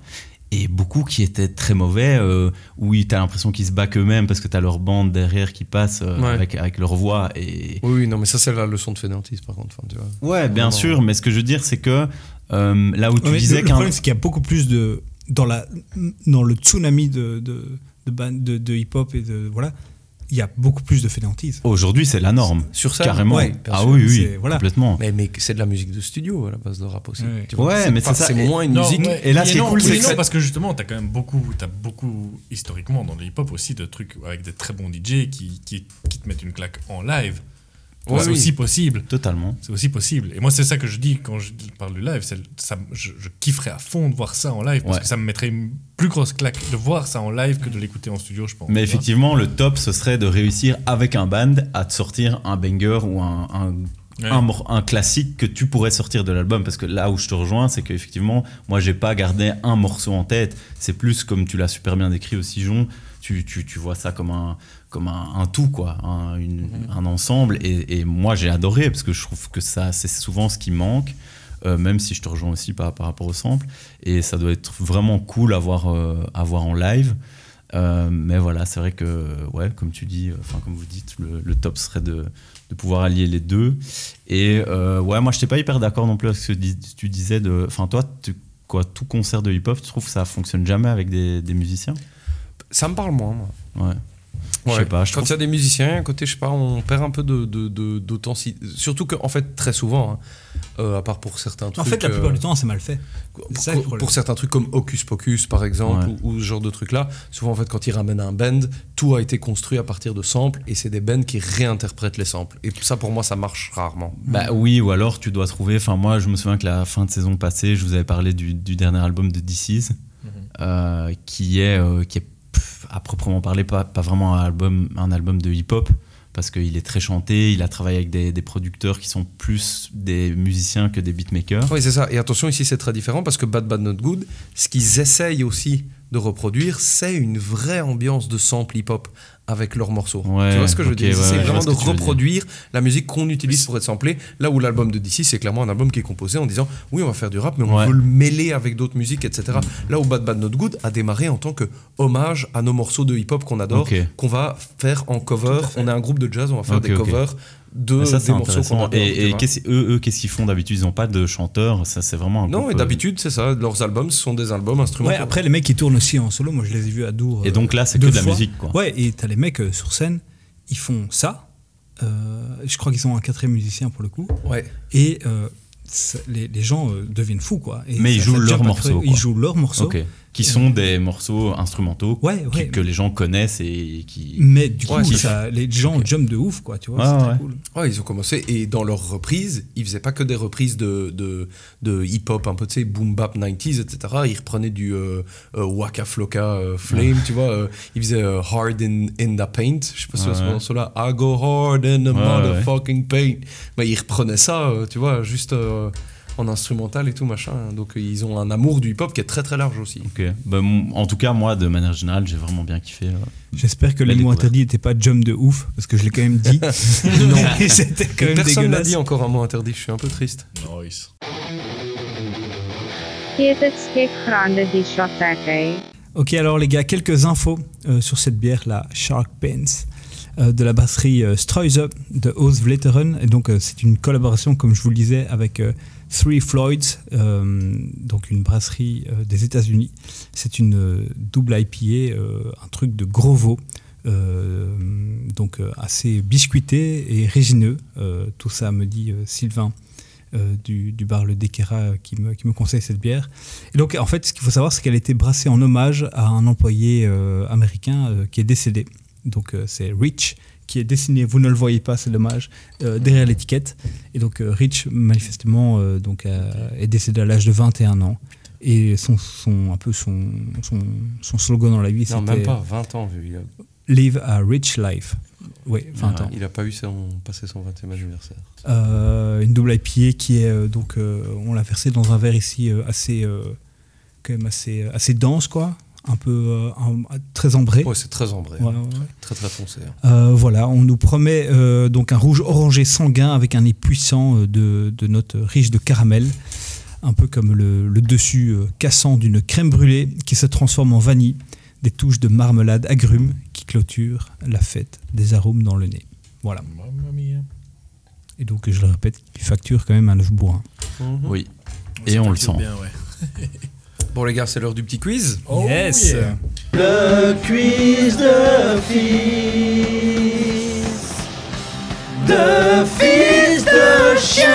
et beaucoup qui étaient très mauvais, euh, où tu as l'impression qu'ils se backent eux-mêmes parce que tu as leur bande derrière qui passe euh, Ouais. avec, avec leur voix. Et... Oui, oui, non, mais ça c'est la leçon de fainéantise par contre. enfin, tu vois. Ouais, bien sûr, mais ce que je veux dire, c'est que euh, là où tu Ouais, disais le, le qu'un. problème, c'est qu'il y a beaucoup plus de. Dans, la, dans le tsunami de, de, de, ban- de, de hip-hop et de. Voilà, il y a beaucoup plus de fainéantise. Aujourd'hui, c'est la norme. Sur scène Carrément. Ouais, ah sûr. oui, oui, C'est- voilà. complètement. Mais, mais c'est de la musique de studio à la base de rap aussi. Ouais. tu vois. Ouais, C'est mais c'est ça. C'est moins une Non, musique. ouais, et là, oui ce qui est non, cool, c'est que non, c'est- parce que justement, t'as quand même beaucoup, as beaucoup historiquement dans le hip-hop aussi de trucs avec des très bons DJ qui, qui, qui te mettent une claque en live. Ouais, c'est oui. aussi possible. Totalement. C'est aussi possible. Et moi, c'est ça que je dis quand je parle du live. Ça, je, je kifferais à fond de voir ça en live parce Ouais. que ça me mettrait une plus grosse claque de voir ça en live que de l'écouter en studio, je pense. Mais effectivement, le top, ce serait de réussir avec un band à te sortir un banger ou un, un, Ouais. un, mor- un classique que tu pourrais sortir de l'album. Parce que là où je te rejoins, c'est qu'effectivement, moi, j'ai pas gardé un morceau en tête. C'est plus comme tu l'as super bien décrit aussi, Jon. Tu, tu, tu vois ça comme un, comme un, un tout, quoi, un, une- un ensemble. Et, et moi, j'ai adoré parce que je trouve que ça, c'est souvent ce qui manque. euh, même si je te rejoins aussi par, par rapport au sample. Et ça doit être vraiment cool à voir, euh, à voir en live. Euh, mais voilà, c'est vrai que, ouais, comme tu dis, enfin, comme vous dites, le, le top serait de, de pouvoir allier les deux. Et ouais, moi, je n'étais pas hyper d'accord non plus avec ce que tu disais. Enfin, toi, tu- quoi, tout concert de hip-hop, tu trouves que ça fonctionne jamais avec des, des musiciens? Ça me parle moins, moi. Ouais. Je sais pas, je Quand il trouve- y a des musiciens, à côté, je sais pas, on perd un peu de, de, de- d'authenticité. Surtout qu'en fait, très souvent, hein, euh, à part pour certains trucs. En fait, la plupart euh, du temps, c'est mal fait. Ça pour, certains trucs comme Hocus Pocus, par exemple, Ouais. ou, ou ce genre de trucs-là, souvent, en fait, quand ils ramènent un band, tout a été construit à partir de samples, et c'est des bands qui réinterprètent les samples. Et ça, pour moi, ça marche rarement. Bah oui, ou alors tu dois trouver. Enfin, moi, je me souviens que la fin de saison passée, je vous avais parlé du, du dernier album de DC's, Mhm. euh, qui est, euh, qui est à proprement parler, pas, pas vraiment un album, un album de hip-hop, parce qu'il est très chanté, il a travaillé avec des, des producteurs qui sont plus des musiciens que des beatmakers. Oui, c'est ça. Et attention, ici, c'est très différent parce que Bad Bad Not Good, ce qu'ils essayent aussi de reproduire, c'est une vraie ambiance de sample hip-hop avec leurs morceaux. Ouais, tu vois ce que je veux dire? ouais, C'est vraiment ce de reproduire la musique qu'on utilise pour être samplé. Là où l'album de DC, c'est clairement un album qui est composé en disant oui, on va faire du rap, mais on Ouais. veut le mêler avec d'autres musiques, etc. Là où Bad Bad Not Good a démarré en tant que hommage à nos morceaux de hip-hop qu'on adore, qu'on va faire en cover. On est un groupe de jazz, on va faire des covers de ça, des c'est morceaux qu'on intéressant. adore. Et, et qu'est-ce- eux, eux, qu'est-ce qu'ils font d'habitude? Ils n'ont pas de chanteur, ça c'est vraiment un Non, groupe, et euh, d'habitude, c'est ça. Leurs albums, ce sont des albums instrumentaux. Ouais, après, les mecs, ils tournent aussi en solo. Moi, je les ai vus à Dour. Et euh, donc là, c'est deux que de la musique, quoi. Ouais, et t'as les mecs euh, sur scène, ils font ça. Euh, je crois qu'ils sont un quatrième musicien pour le coup. Ouais. Et euh, les, les gens euh, deviennent fous, quoi. Et Mais ils jouent ça leurs morceaux. Ils jouent leurs morceaux. Ok. Qui sont des morceaux instrumentaux Ouais, qui- ouais. que les gens connaissent et qui. Mais du coup, Ouais, kiffent. ça, les gens jump de ouf, quoi. Tu vois, Ouais, c'est très ouais. cool. Ouais, ils ont commencé et dans leurs reprises, ils faisaient pas que des reprises de, de, de hip-hop un peu, tu sais, boom bap 90s, etc. Ils reprenaient du euh, euh, Waka Flocka euh, Flame, tu vois. euh, ils faisaient euh, Hard in, in the Paint. Je sais pas si Ouais, c'est ouais. ce morceau-là. I go hard in the Ouais, motherfucking paint. Mais ils reprenaient ça, euh, tu vois, juste euh, en instrumental et tout, machin. Donc ils ont un amour du hip-hop qui est très très large aussi. Ok. Bah, en tout cas, moi, de manière générale, j'ai vraiment bien kiffé. euh. J'espère que les mots interdits n'étaient pas jump de ouf, parce que je l'ai quand même dit. non, c'était quand même Personne n'a dit encore un mot interdit, je suis un peu triste. Nice. Ok, alors les gars, quelques infos euh, sur cette bière, la Shark Pants, euh, de la brasserie euh, Streuze de Oosvleteren. Et donc, euh, c'est une collaboration, comme je vous le disais, avec euh, Three Floyds, euh, donc une brasserie euh, des États-Unis. C'est une euh, double IPA, un truc de gros veau. donc assez biscuité et résineux. Tout ça me dit Sylvain du, bar Le Dequera qui me, conseille cette bière. Et donc, en fait, ce qu'il faut savoir, c'est qu'elle a été brassée en hommage à un employé américain qui est décédé. Donc, c'est Rich qui est dessiné, vous ne le voyez pas, c'est dommage, euh, derrière l'étiquette. Et donc, euh, Rich, manifestement, euh, donc, est décédé à l'âge de 21 ans. Et son, son, un peu son, son, son slogan dans la vie, Non, c'était même pas 20 ans, vu. Il a, Live a rich life. Oui, 20 ans. il a pas eu son, passé son 20e anniversaire. Euh, une double IPA qui est donc euh, on l'a versé dans un verre ici euh, assez quand même assez assez dense quoi un peu euh, un- très ambré Ouais, c'est très ambré. Ouais, hein. ouais. Très très foncé. hein. Euh, voilà on nous promet euh, donc un rouge orangé sanguin avec un nez puissant de, de notes riches de caramel un peu comme le, le dessus euh, cassant d'une crème brûlée qui se transforme en vanille des touches de marmelade agrumes qui clôturent la fête des arômes dans le nez voilà Mamma mia. et donc je le répète il facture quand même un œuf bourrin Mhm. Oui. Et on le sent. Bien, ouais. Bon les gars, c'est l'heure du petit quiz. Oh, yes yeah. Le quiz de fils. De fils de chien.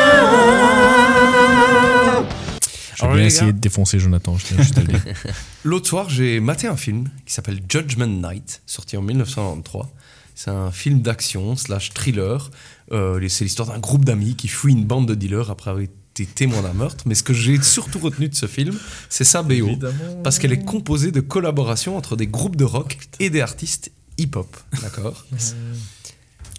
J'ai bien essayé de défoncer Jonathan, je tiens juste à le dire. L'autre soir, j'ai maté un film qui s'appelle Judgment Night, sorti en 1993. C'est un film d'action slash thriller. Euh, c'est l'histoire d'un groupe d'amis qui fuit une bande de dealers après avoir été témoin d'un meurtre. Mais ce que j'ai surtout retenu de ce film, c'est sa BO. Évidemment. Parce qu'elle est composée de collaborations entre des groupes de rock et des artistes hip-hop. D'accord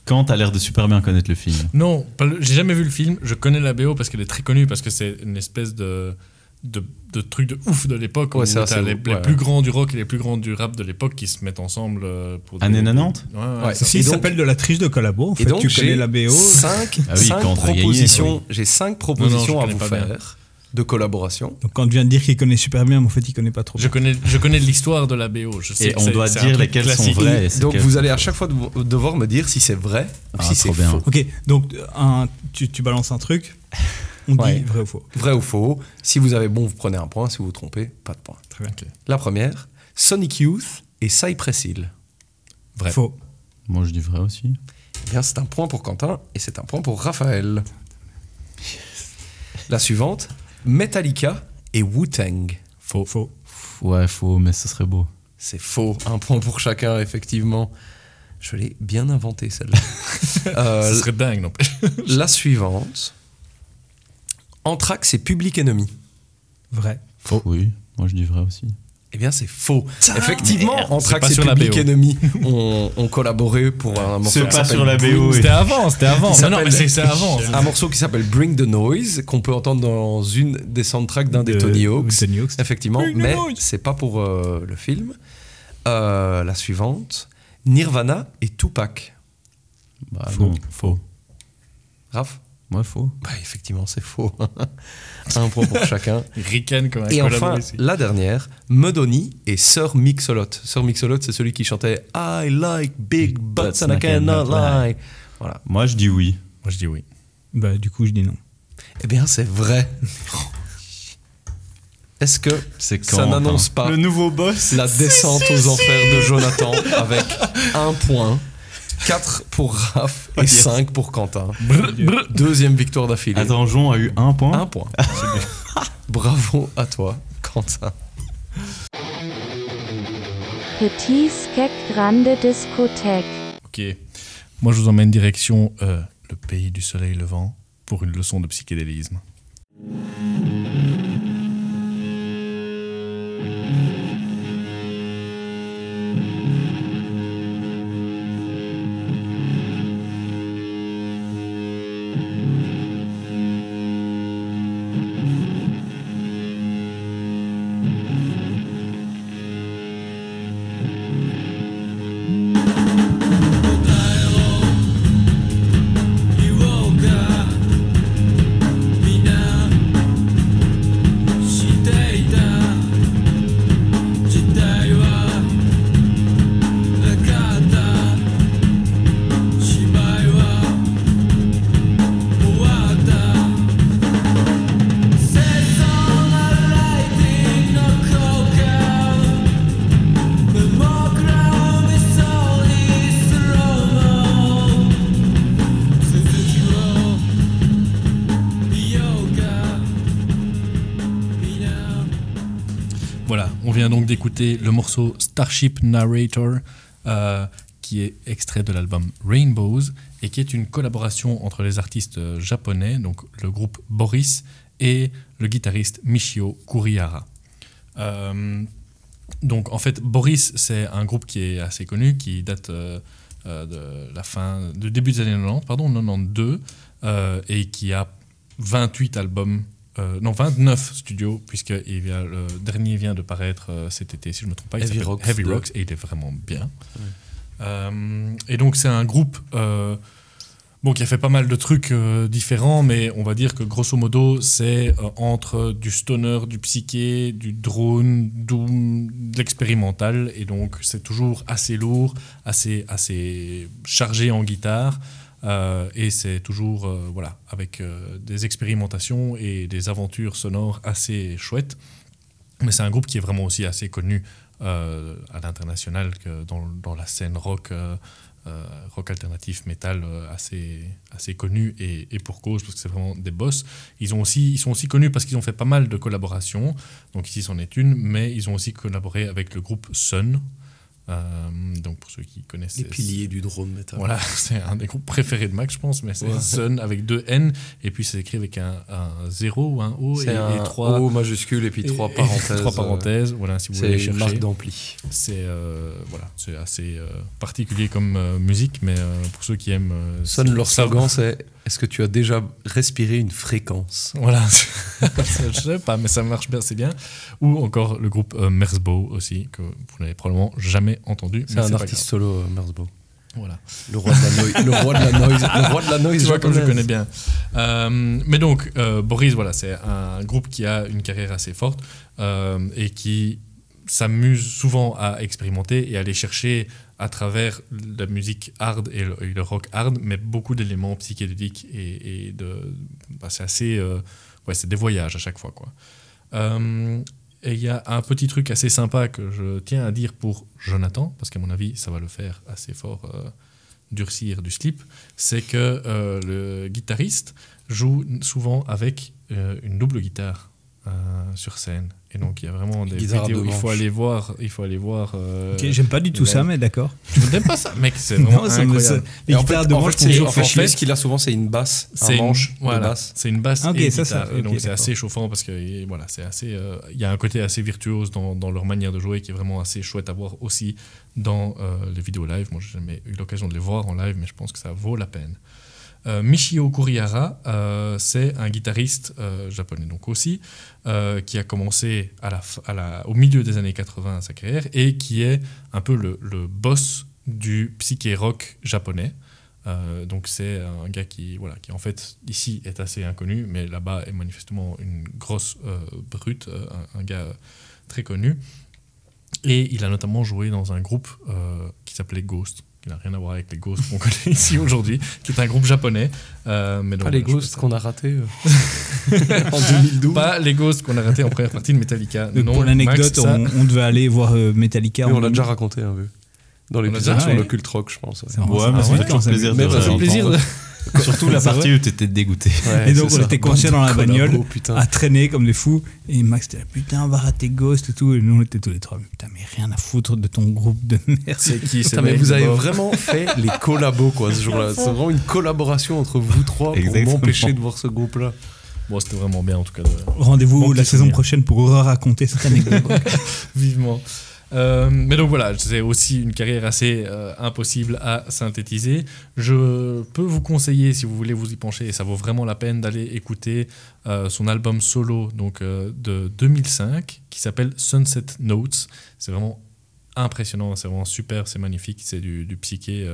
Quand t'as l'air de super bien connaître le film. Non, j'ai jamais vu le film. Je connais la BO parce qu'elle est très connue, parce que c'est une espèce de, de, de truc de ouf de l'époque. Ouais, où c'est les, les ouais. plus grands du rock et les plus grands du rap de l'époque qui se mettent ensemble euh, pour des- Années 90 Ouais, ouais, Ouais, ça- Si, Et il s'appelle de la triche de collabo. En Et fait, donc, tu connais la BO. cinq, Ah oui, propositions. J'ai cinq propositions à vous bien. faire de collaboration. Donc, quand tu viens de dire qu'il connaît super bien, mais en fait, il connaît pas trop. Je connais, je connais l'histoire de la BO. Je sais Et on doit dire lesquelles sont vraies. et Donc vous allez à chaque fois devo- devoir me dire si c'est vrai ou Ah, si c'est bien. faux. Ok, donc un, tu, tu balances un truc, on Ouais. dit vrai ou faux. Vrai ou faux. Si vous avez bon, vous prenez un point. Si vous vous trompez, pas de point. Très bien. La première, Sonic Youth et Cypress Hill. Vrai. Faux. Moi, je dis vrai aussi. Eh bien, c'est un point pour Quentin et c'est un point pour Raphaël. La suivante, Metallica et Wu-Tang. Faux. Faux. Ouais, faux, mais ce serait beau. C'est faux. Un point pour chacun, effectivement. Je l'ai bien inventé, celle-là. Euh, Ce serait dingue, n'empêche. la suivante, Anthrax et Public Enemy. Vrai. Faux. Oui, moi je dis vrai aussi. Eh bien, c'est faux. Effectivement, Merde, Anthrax et Public. Enemy ont, ont collaboré pour un morceau C'est pas sur la Bring- BO, oui. C'était avant, c'était avant. Non, non, mais s'appelle- c'est avant. Un morceau qui s'appelle Bring the Noise, qu'on peut entendre dans une des soundtracks d'un des De- Tony Hawks. Tony Hawks. Effectivement, Bring the mais c'est pas pour euh, le film. Euh, la suivante Nirvana et Tupac. Bah, Faux. non, faux. Raph? Moi, faux. Bah, effectivement, c'est faux. Un point pour chacun. Riken comme un Et enfin, la dernière, Medoni et Sir Mix-a-Lot. Sir Mix-a-Lot, c'est celui qui chantait I like big butts and I cannot lie. Voilà. Moi, je dis oui. Moi, je dis oui. Bah, du coup, je dis non. Eh bien, c'est vrai. Est-ce que C'est ça quand, n'annonce hein pas Le nouveau boss la descente aux enfers de Jonathan avec un point 4 pour Raph et Yes. 5 pour Quentin. Deuxième victoire d'affilée. Attends, Jon a eu un point. Un point. Bravo à toi, Quentin. Petit Skek Grande Discothèque. Ok. Moi, je vous emmène direction euh, le pays du soleil levant pour une leçon de psychédélisme. D'écouter le morceau Starship Narrator, euh, qui est extrait de l'album Rainbows et qui est une collaboration entre les artistes euh, japonais, donc le groupe Boris et le guitariste Michio Kurihara. Euh, donc en fait, Boris, c'est un groupe qui est assez connu, qui date de la fin, du début des années 90, pardon, 92, euh, et qui a 28 albums, euh, non 29 studios, puisque il vient, le dernier vient de paraître euh, cet été, si je ne me trompe pas, il Heavy Rocks Heavy 2. Rocks, et il est vraiment bien. Euh, et donc c'est un groupe euh, bon, qui a fait pas mal de trucs différents, mais on va dire que grosso modo c'est entre du stoner, du psyché, du drone, doom, de l'expérimental, et donc c'est toujours assez lourd, assez, assez chargé en guitare. Euh, et c'est toujours euh, voilà, avec euh, des expérimentations et des aventures sonores assez chouettes. Mais c'est un groupe qui est vraiment aussi assez connu à l'international dans, la scène rock, rock alternatif, métal assez, assez connu et, et pour cause parce que c'est vraiment des boss. Ils, ont aussi, ils sont aussi connus parce qu'ils ont fait pas mal de collaborations. Donc ici c'en est une, mais ils ont aussi collaboré avec le groupe Sun. Euh, donc pour ceux qui connaissent Les c'est- piliers du drone metal. voilà, c'est un des groupes préférés de Max, je pense, mais c'est Ouais. Sun avec deux N, et puis c'est écrit avec un, un 0 ou un O et, C'est un et trois O majuscule et puis trois et- parenthèses. trois parenthèses, voilà, si vous voulez C'est chercher. marque d'ampli. C'est euh, voilà, c'est assez euh, particulier comme euh, musique, mais euh, pour ceux qui aiment. euh, Sonne leur slogan, c'est Est-ce que tu as déjà respiré une fréquence? Voilà, je sais pas, mais ça marche bien, c'est bien. Ou encore le groupe euh, Merzbow aussi, que vous n'avez probablement jamais entendu. C'est un artiste solo, euh, Merzbow. Voilà. Le roi de la noise. le roi de la noise. Le roi de la noise Tu vois comme je connais bien. Euh, mais donc, euh, Boris, voilà, c'est un groupe qui a une carrière assez forte euh, et qui s'amuse souvent à expérimenter et à aller chercher à travers la musique hard et le, et le rock hard, mais beaucoup d'éléments psychédéliques et, et de, bah, c'est assez, ouais, c'est des voyages à chaque fois, quoi. Et il y a un petit truc assez sympa que je tiens à dire pour Jonathan, parce qu'à mon avis, ça va le faire assez fort euh, durcir du slip, c'est que euh, le guitariste joue souvent avec euh, une double guitare sur scène. Et donc il y a vraiment des Guitare vidéos. deux Il faut aller voir. Il faut aller voir. euh, Ok, j'aime pas du tout ça, mais d'accord. Tu n'aimes pas ça, mec C'est Non, vraiment me- incroyable. les Et en guitares fait, de manche c'est- toujours en fait ce qu'il a souvent, c'est une basse, C'est un une- manche voilà, de basse. C'est une basse et ça, ça, guitare. Et ok, donc c'est assez chauffant parce que et voilà, c'est assez. euh, Il y a un côté assez virtuose dans, dans leur manière de jouer qui est vraiment assez chouette à voir aussi dans euh, les vidéos live. Moi, j'ai jamais eu l'occasion de les voir en live, mais je pense que ça vaut la peine. Euh, Michio Kurihara, euh, c'est un guitariste euh, japonais donc aussi, qui a commencé à à au milieu des années 80 sa carrière et qui est un peu le, boss du psyché rock japonais. Donc c'est un gars qui, voilà, qui en fait ici est assez inconnu, mais là-bas est manifestement une grosse brute, un, gars très connu. Et il a notamment joué dans un groupe qui s'appelait Ghost, qui n'a rien à voir avec les Ghosts qu'on connaît ici aujourd'hui, qui est un groupe japonais. Euh, mais donc, Pas les Ghosts qu'on a ratés euh, en 2012. Pas les Ghosts qu'on a ratés en première partie de Metallica. Donc, non, pour l'anecdote, ça- on, on devait aller voir euh, Metallica. Oui, en on l'a déjà raconté un peu. Dans l'épisode sur ouais. le culte rock, je pense. Ouais, ça. mais ça ouais, fait toujours plaisir Mais de ça fait plaisir de- Surtout la partie où t'étais dégoûté. Ouais, Et donc, on ça. était coincés dans la bagnole, à traîner comme des fous. Et Max était là, putain, on va rater Ghost et tout. Et nous, on était tous les trois, putain, mais rien à foutre de ton groupe de merde. C'est qui Putain, mais vous avez vraiment fait les collabos, quoi, ce jour-là. C'est vraiment une collaboration entre vous trois pour m'empêcher de voir ce groupe-là. Bon, c'était vraiment bien en tout cas. de- Rendez-vous Bon la saison prochaine pour raconter cette anecdote. Vivement. Euh, mais donc voilà, c'est aussi une carrière assez euh, impossible à synthétiser. Je peux vous conseiller, si vous voulez vous y pencher, et ça vaut vraiment la peine d'aller écouter euh, son album solo donc, de 2005 qui s'appelle Sunset Notes. C'est vraiment impressionnant, c'est vraiment super, c'est magnifique, c'est du, du psyché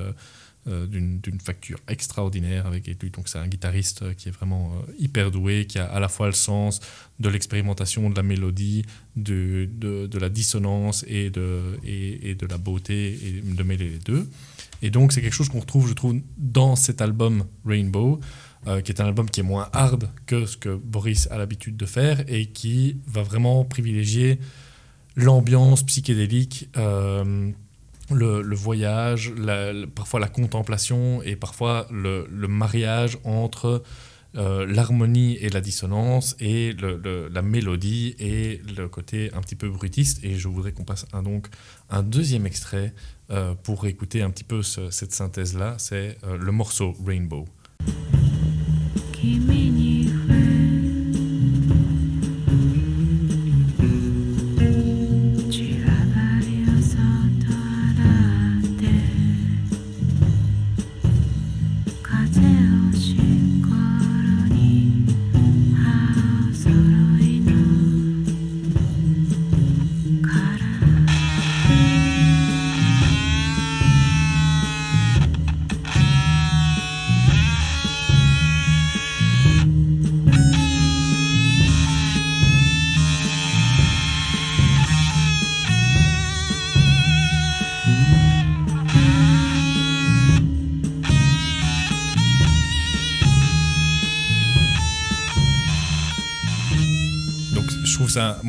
d'une d'une facture extraordinaire avec tout. Donc c'est un guitariste euh, qui est vraiment euh, hyper doué, qui a à la fois le sens de l'expérimentation, de la mélodie, de, de, la dissonance et de, et, de la beauté, et de mêler les deux. Et donc c'est quelque chose qu'on retrouve, je trouve, dans cet album Rainbow, euh, qui est un album qui est moins hard que ce que Boris a l'habitude de faire et qui va vraiment privilégier l'ambiance psychédélique, euh, le, voyage, parfois la contemplation et parfois le, mariage entre euh, l'harmonie et la dissonance et la mélodie et le côté un petit peu brutiste. Et je voudrais qu'on passe un, donc un deuxième extrait euh, pour écouter un petit peu ce- cette synthèse-là. C'est euh, le morceau Rainbow. 君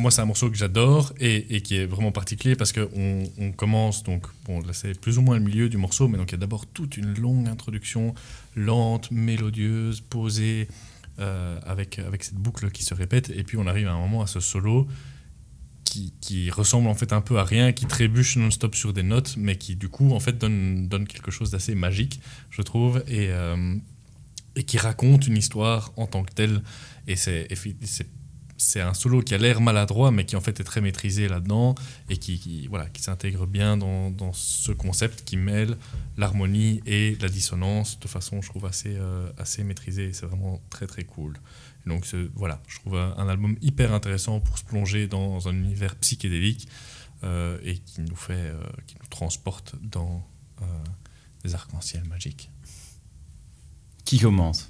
moi c'est un morceau que j'adore et, qui est vraiment particulier parce que on, commence donc bon là c'est plus ou moins le milieu du morceau mais donc il y a d'abord toute une longue introduction lente, mélodieuse, posée euh, avec avec cette boucle qui se répète. Et puis on arrive à un moment à ce solo qui, qui ressemble en fait un peu à rien, qui trébuche non-stop sur des notes mais qui du coup en fait donne donne quelque chose d'assez magique je trouve et euh, et qui raconte une histoire en tant que telle. Et c'est c'est un solo qui a l'air maladroit, mais qui en fait est très maîtrisé là-dedans et qui, qui- voilà, qui s'intègre bien dans, dans ce concept qui mêle l'harmonie et la dissonance de façon, je trouve, assez, euh, assez maîtrisée. C'est vraiment très très cool. Donc voilà, je trouve un, un album hyper intéressant pour se plonger dans un univers psychédélique euh, et qui nous fait, euh, qui nous transporte dans euh, des arcs-en-ciel magiques. Qui commence?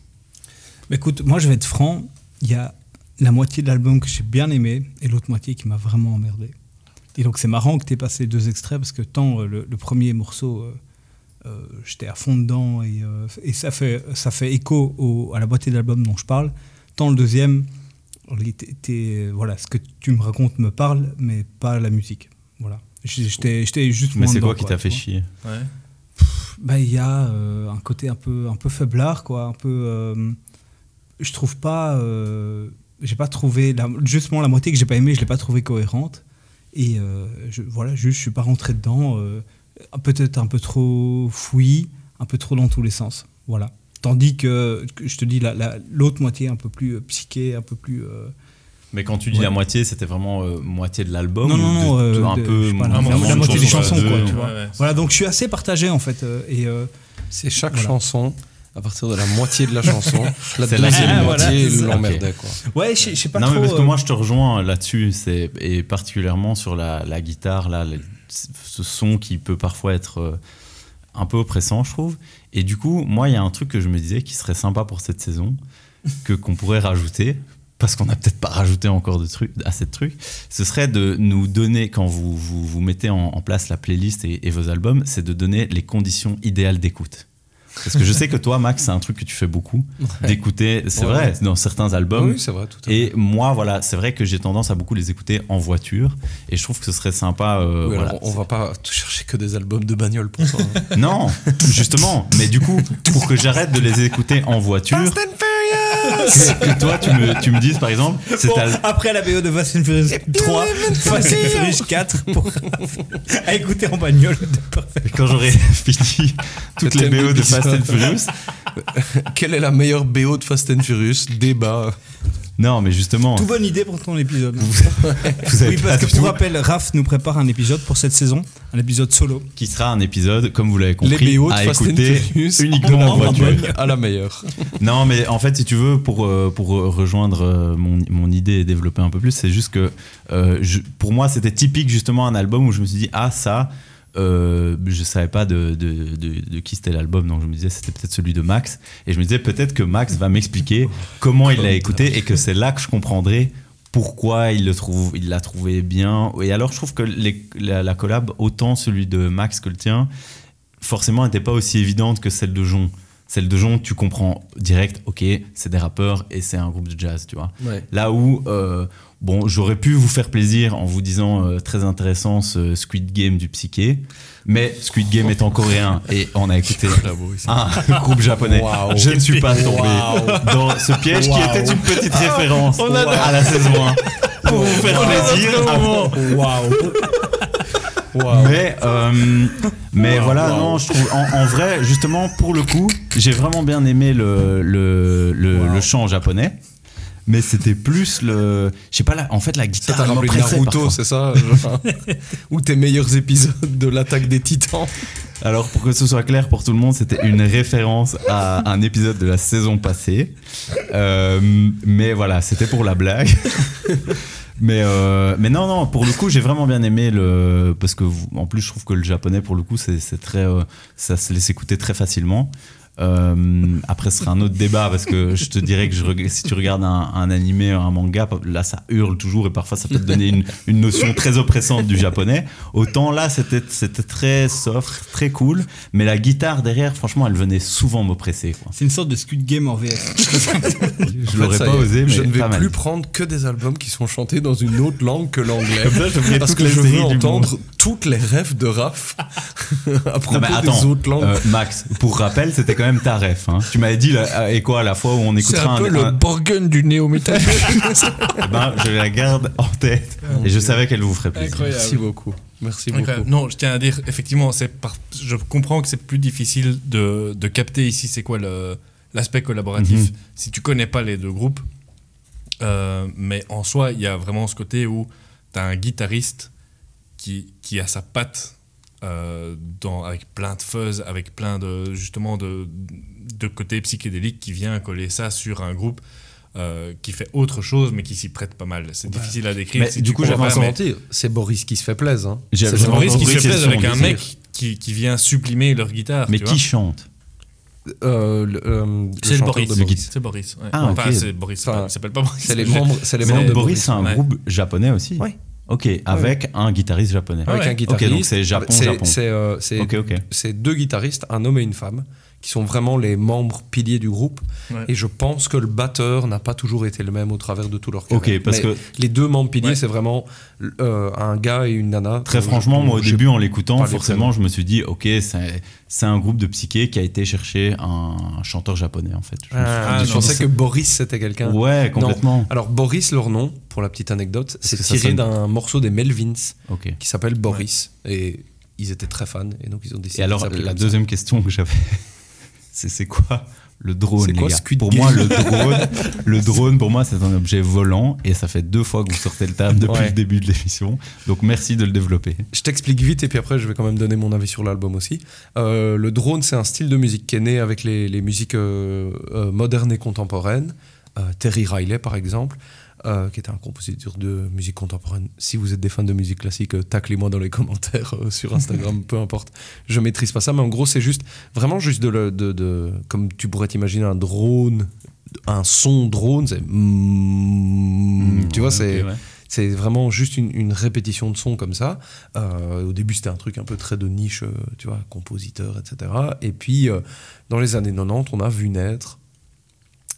Mais écoute, moi je vais être franc, il y a la moitié de l'album que j'ai bien aimé et l'autre moitié qui m'a vraiment emmerdé. Et donc c'est marrant que tu aies passé deux extraits parce que tant euh, le, le premier morceau, euh, euh, j'étais à fond dedans et, euh, et ça, fait, ça fait écho au- à la moitié de l'album dont je parle, tant le deuxième, il était- était- voilà, ce que tu me racontes me parle, mais pas la musique. Voilà. J'étais j'étais juste Mais c'est quoi qui t'a fait chier? Ouais. Bah, il y a euh, un côté un peu, un peu faiblard, quoi. Un peu. euh, je trouve pas. J'ai pas trouvé la, justement la moitié que j'ai pas aimé, je l'ai pas trouvé cohérente. Et euh, je, voilà, juste je suis pas rentré dedans. euh, Peut-être un peu trop fouillis, un peu trop dans tous les sens. Voilà. Tandis que, que je te dis la- la- l'autre moitié un peu plus euh, psyché, un peu plus. euh, Mais quand tu dis Ouais. la moitié, c'était vraiment euh, moitié de l'album non, non, de- non, euh, de- un de- peu pas, la, la moitié des chanson chansons, quoi. deux. tu vois. ouais, ouais. Voilà, donc je suis assez partagé en fait. euh, et euh, C'est chaque Voilà. chanson, à partir de la moitié de la chanson, la C'est la deuxième deuxième moitié moitié. l'emmerdait. quoi. ouais, je sais- pas non, trop. mais parce que euh, moi je te rejoins là-dessus, c'est et particulièrement sur la, la guitare, là, le- ce son qui peut parfois être euh, un peu oppressant, je trouve. Et du coup, moi, il y a un truc que je me disais qui serait sympa pour cette saison, que qu'on pourrait rajouter, parce qu'on n'a peut-être pas rajouté encore de trucs, assez de trucs. Ce serait de nous donner, quand vous vous, vous mettez en, en place la playlist et, et vos albums, c'est de donner les conditions idéales d'écoute. Parce que je sais que toi, Max, c'est un truc que tu fais beaucoup, d'écouter, c'est Ouais. vrai, dans certains albums. Oui, c'est vrai, tout à fait. Et moi, voilà, c'est vrai que j'ai tendance à beaucoup les écouter en voiture. Et je trouve que ce serait sympa. euh, Oui, voilà. alors, on va pas tout chercher que des albums de bagnole pour ça. hein. Non, justement. Mais du coup, pour que j'arrête de les écouter en voiture, que, toi, tu me, tu me dises, par exemple, c'est Bon, al- après la BO de Fast and Furious 3, Fast and Furious 4 pour à écouter en bagnole. de parfait. quand j'aurai fini toutes Le les BO de Fast and. Furious. Quelle est la meilleure BO de Fast and Furious? Débat. Non, mais justement, Tout bonne idée pour ton épisode. vous avez oui, parce que pour tout- rappel, Raph nous prépare un épisode pour cette saison, un épisode solo. qui sera un épisode, comme vous l'avez compris, Les BO de à écouter uniquement en voiture. à la meilleure. Non, mais en fait, si tu veux, pour, euh, pour euh, rejoindre euh, mon, mon idée et développer un peu plus, c'est juste que euh, je- pour moi, c'était typique justement un album où je me suis dit, ah, ça, euh, je savais pas de, de, qui c'était l'album, donc je me disais, c'était peut-être celui de Max. Et je me disais, peut-être que Max va m'expliquer comment il l'a écouté et que c'est là que je comprendrai pourquoi il le trouve, l'a trouvé bien. Et alors, je trouve que la, la collab, autant celui de Max que le tien, forcément n'était pas aussi évidente que celle de Jon. Celle de Jon, tu comprends direct, ok, c'est des rappeurs et c'est un groupe de jazz, tu vois. Ouais. Là où, euh, bon, j'aurais pu vous faire plaisir en vous disant euh, très intéressant ce Squid Game du psyché, mais Squid Game est en coréen et on a écouté un groupe japonais. Je ne suis pas tombé dans ce piège qui était une petite référence On a- à la saison 1 pour vous faire plaisir. Waouh. Mais, euh, mais Wow, voilà, wow. non, je trouve, en, en vrai, justement, pour le coup, j'ai vraiment bien aimé le, le, le, Wow. le chant japonais. Mais c'était plus le. Je sais pas, la- en fait, la Ça guitare. t'a elle rappelé Naruto, c'est ça Ou tes meilleurs épisodes de l'attaque des titans Alors, pour que ce soit clair pour tout le monde, c'était une référence à un épisode de la saison passée. Euh, mais voilà, c'était pour la blague. Mais, euh, mais non, non, pour le coup, j'ai vraiment bien aimé le. Parce que, en plus, je trouve que le japonais, pour le coup, c'est c'est très. euh, ça se laisse écouter très facilement. Euh, après, ce sera un autre débat parce que je te dirais que je si tu regardes un, un animé, un manga, là ça hurle toujours et parfois ça peut te donner une, une notion très oppressante du japonais. Autant là, c'était très soft, très cool, mais la guitare derrière, franchement, elle venait souvent m'oppresser. C'est une sorte de Squid Game en VF. Je l'aurais pas osé, mais Je ne vais mal. plus prendre que des albums qui sont chantés dans une autre langue que l'anglais. Parce que je veux entendre monde. toutes les rêves de Raph à propos Non, attends, des autres langues. euh, Max, pour rappel, c'était quand même ta ref. hein. Tu m'avais dit, là, et quoi, à la fois où on C'est écoutera un peu le un- Borgen du néo-métal. Eh ben, je la garde en tête. Et je savais qu'elle vous ferait plaisir. Incroyable. Merci beaucoup. Merci beaucoup. Incroyable. Non, je tiens à dire, effectivement, c'est par- je comprends que c'est plus difficile de, de capter ici c'est quoi l'aspect collaboratif Mhm. si tu connais pas les deux groupes. Euh, mais en soi, il y a vraiment ce côté où tu as un guitariste qui, qui a sa patte euh, dans, avec plein de fuzz, avec plein de justement de, de côté psychédélique qui vient coller ça sur un groupe. euh, qui fait autre chose mais qui s'y prête pas mal. C'est difficile à décrire. mais si du coup, j'avais mentir, c'est Boris qui se fait plaisir. Hein. C'est Maurice qui se fait plaisir avec un désir. mec qui, qui vient sublimer leur guitare. Mais tu qui vois. chante Euh, euh, C'est Boris. Boris. C'est Boris. ouais. Ah, enfin, ok. c'est Boris. Enfin, il s'appelle pas Boris. C'est les membres, c'est les mais membres de Boris, c'est un ouais. groupe japonais aussi Ouais. Ok, avec un guitariste japonais. Avec Ouais. un guitariste. Ok, donc c'est Japon, C'est- Japon. C'est euh, c'est- Ok, ok. c'est deux guitaristes, un homme et une femme, qui sont vraiment les membres piliers du groupe. Ouais. Et je pense que le batteur n'a pas toujours été le même au travers de tout leur carrière. parce Mais que- les deux membres piliers, Ouais. c'est vraiment euh, un gars et une nana. Très Euh, franchement, je- moi au début en l'écoutant, forcément, je me suis dit, ok, c'est c'est un groupe de psyché qui a été chercher un chanteur japonais en fait. Je Ah, pensais que Boris c'était quelqu'un. Ouais, complètement. Non. Alors Boris, leur nom, pour la petite anecdote, c'est tiré sonne- d'un morceau des Melvins qui s'appelle Boris. Et ils étaient très fans et donc ils ont décidé Et alors, la comme ça. deuxième question que j'avais, c'est quoi le drone, les gars Pour moi, le drone, le drone, pour moi, c'est un objet volant et ça fait deux fois que vous sortez le terme depuis Ouais. le début de l'émission. Donc, merci de le développer. Je t'explique vite et puis après je vais quand même donner mon avis sur l'album aussi. Euh, le drone c'est un style de musique qui est né avec les, les musiques euh, euh, modernes et contemporaines. Terry Riley par exemple, euh, qui était un compositeur de musique contemporaine. Si vous êtes des fans de musique classique, euh, taclez-moi dans les commentaires euh, sur Instagram, peu importe. Je maîtrise pas ça, mais en gros c'est juste vraiment juste de, le- de, de- comme tu pourrais t'imaginer un drone, un son drone, c'est mm, tu vois c'est ouais. c'est vraiment juste une, une répétition de son comme ça. Euh, au début, c'était un truc un peu très de niche, tu vois, compositeur, etc. Et puis, euh, dans les années 90, on a vu naître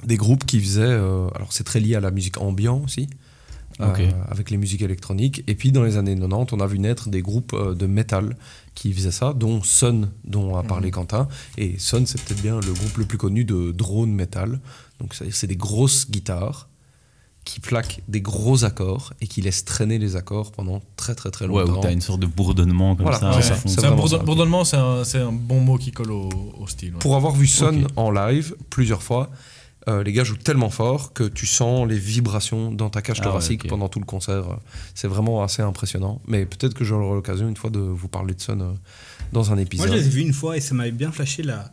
des groupes qui faisaient. euh, alors, c'est très lié à la musique ambiant aussi. euh, avec les musiques électroniques. Et puis dans les années 90, on a vu naître des groupes euh, de métal qui faisaient ça, dont Sun, dont a parlé Quentin. Et Sun, c'est peut-être bien le groupe le plus connu de drone metal. Donc c'est-à-dire c'est des grosses guitares qui plaquent des gros accords et qui laissent traîner les accords pendant très très très Ouais, longtemps. où t'as une sorte de bourdonnement comme Voilà, ça. ça. C'est un vraiment bourdon- ça. bourdonnement, c'est un, c'est un bon mot qui colle au, au style. ouais. Pour avoir vu Sun en live plusieurs fois, euh, les gars jouent tellement fort que tu sens les vibrations dans ta cage Ah ouais, thoracique pendant tout le concert. C'est vraiment assez impressionnant. Mais peut-être que j'aurai l'occasion une fois de vous parler de Sun euh, dans un Moi, épisode. je les ai vus une fois et ça m'avait bien flashé la,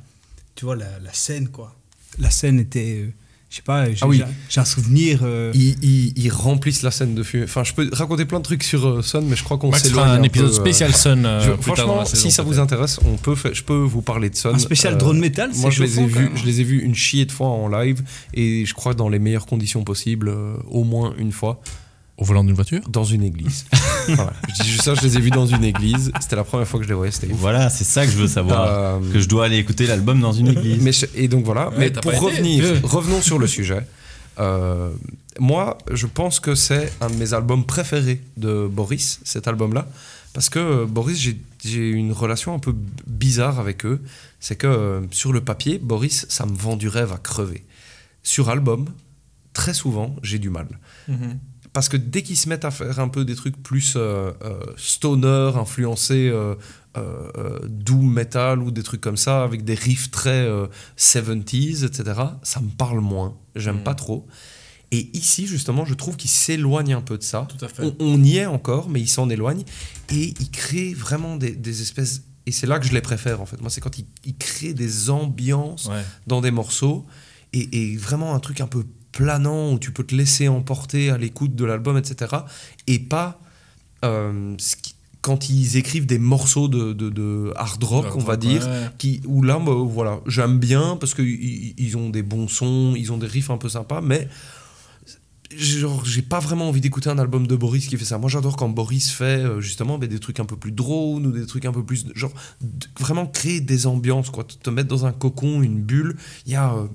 tu vois, la, la scène, quoi. La scène était, euh, je sais pas, j'ai Ah oui. un souvenir. euh, Ils, ils- ils remplissent la scène de fumée. Enfin, je peux raconter plein de trucs sur euh, Sun, mais je crois qu'on s'éloigne fera un peu, épisode euh, spécial Sun, euh, je- plus tard dans franchement, saison, si ça vous intéresse, on peut je peux vous parler de Sun. Un spécial drone metal, Moi, c'est je les, ai vus, je les ai vus une chier de fois en live et je crois dans les meilleures conditions possibles, euh, au moins une fois. Au volant d'une voiture? Dans une église. Voilà. Je dis juste ça, je les ai vus dans une église. C'était la première fois que je les voyais, c'était. Voilà, c'est ça que je veux savoir. Euh, Que je dois aller écouter l'album dans une église. Mais je- et donc voilà. Ouais, mais pour été, revenir, revenons sur le sujet. Euh, moi, je pense que c'est un de mes albums préférés de Boris, cet album-là, parce que euh, Boris, j'ai- j'ai une relation un peu bizarre avec eux. C'est que sur le papier, Boris, ça me vend du rêve à crever. Sur album, très souvent, j'ai du mal. Parce que dès qu'ils se mettent à faire un peu des trucs plus euh, euh, stoner, influencés euh, euh, euh, doom metal ou des trucs comme ça, avec des riffs très euh, 70s, etc., ça me parle moins. J'aime Mm. pas trop. Et ici, justement, je trouve qu'il s'éloigne un peu de ça. Tout à fait. On, on y est encore, mais il s'en éloigne. Et il crée vraiment des, des espèces. Et c'est là que je les préfère, en fait. Moi, c'est quand il, il crée des ambiances Ouais. dans des morceaux et, et vraiment un truc un peu planant où tu peux te laisser emporter à l'écoute de l'album, etc. Et pas euh, quand ils écrivent des morceaux de, de- de hard rock, Hard on va rock, dire, ouais. qui, où là, bah, voilà, j'aime bien parce qu'ils ils ont des bons sons, ils ont des riffs un peu sympas, mais genre j'ai pas vraiment envie d'écouter un album de Boris qui fait ça moi j'adore quand Boris fait euh, justement ben, des trucs un peu plus drone ou des trucs un peu plus genre vraiment créer des ambiances quoi te te mettre dans un cocon une bulle il y a euh,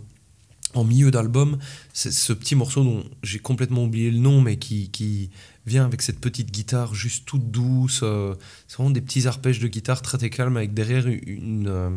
en milieu d'album c'est ce petit morceau dont j'ai complètement oublié le nom mais qui, qui vient avec cette petite guitare juste toute douce euh, c'est vraiment des petits arpèges de guitare très calmes avec derrière une, euh,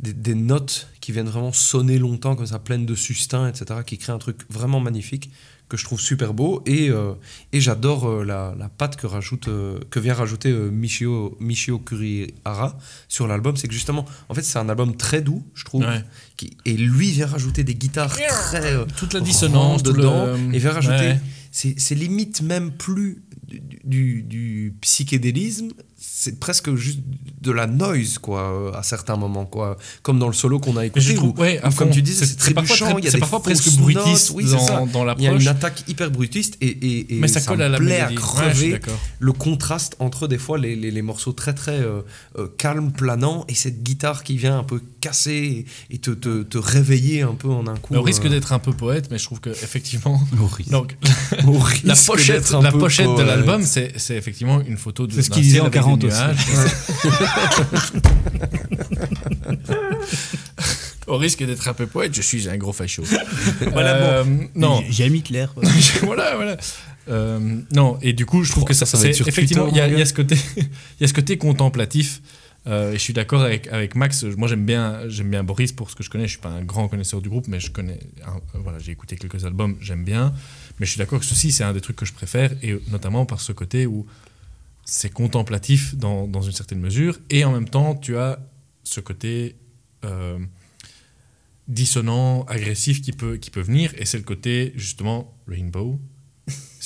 des, notes qui viennent vraiment sonner longtemps comme ça, pleines de sustain, etc., qui créent un truc vraiment magnifique que je trouve super beau et, euh, et j'adore euh, la, la patte que, rajoute, euh, que vient rajouter euh, Michio, Michio Kurihara sur l'album. C'est que justement, en fait, c'est un album très doux, je trouve. Ouais. Qui, et lui vient rajouter des guitares très. euh, Toute la dissonance, le- dedans et vient rajouter. Ouais. C'est c'est limite même plus du, du- du psychédélisme, c'est presque juste de la noise quoi à certains moments quoi. Comme dans le solo qu'on a écouté trouve, comme tu disais c'est il y parfois presque brutiste oui, dans, dans l'approche il y a une attaque hyper brutiste et, ça, ça colle à la plaît à crever le contraste entre des fois les, les, morceaux très très euh, euh, calmes planants et cette guitare qui vient un peu casser et te, te, te réveiller un peu en un coup au risque euh. d'être un peu poète mais je trouve que effectivement donc la pochette de l'album c'est effectivement une photo de ce qu'il disait en Au risque d'être un peu poète, je suis un gros facho. voilà, bon. Euh, non. J'aime Hitler. voilà, voilà. Euh, non, et du coup, je trouve oh, que ça, ça va être sur Effectivement, il y, a ce côté, y a ce côté contemplatif. Euh, et je suis d'accord avec, avec Max. Moi, j'aime bien, bien Boris pour ce que je connais. Je ne suis pas un grand connaisseur du groupe, mais je voilà, j'ai écouté quelques albums, j'aime bien. Mais je suis d'accord que ceci, c'est un des trucs que je préfère, et notamment par ce côté où c'est contemplatif dans, une certaine mesure, et en même temps, tu as ce côté euh, dissonant, agressif qui peut, qui peut venir, et c'est le côté justement rainbow,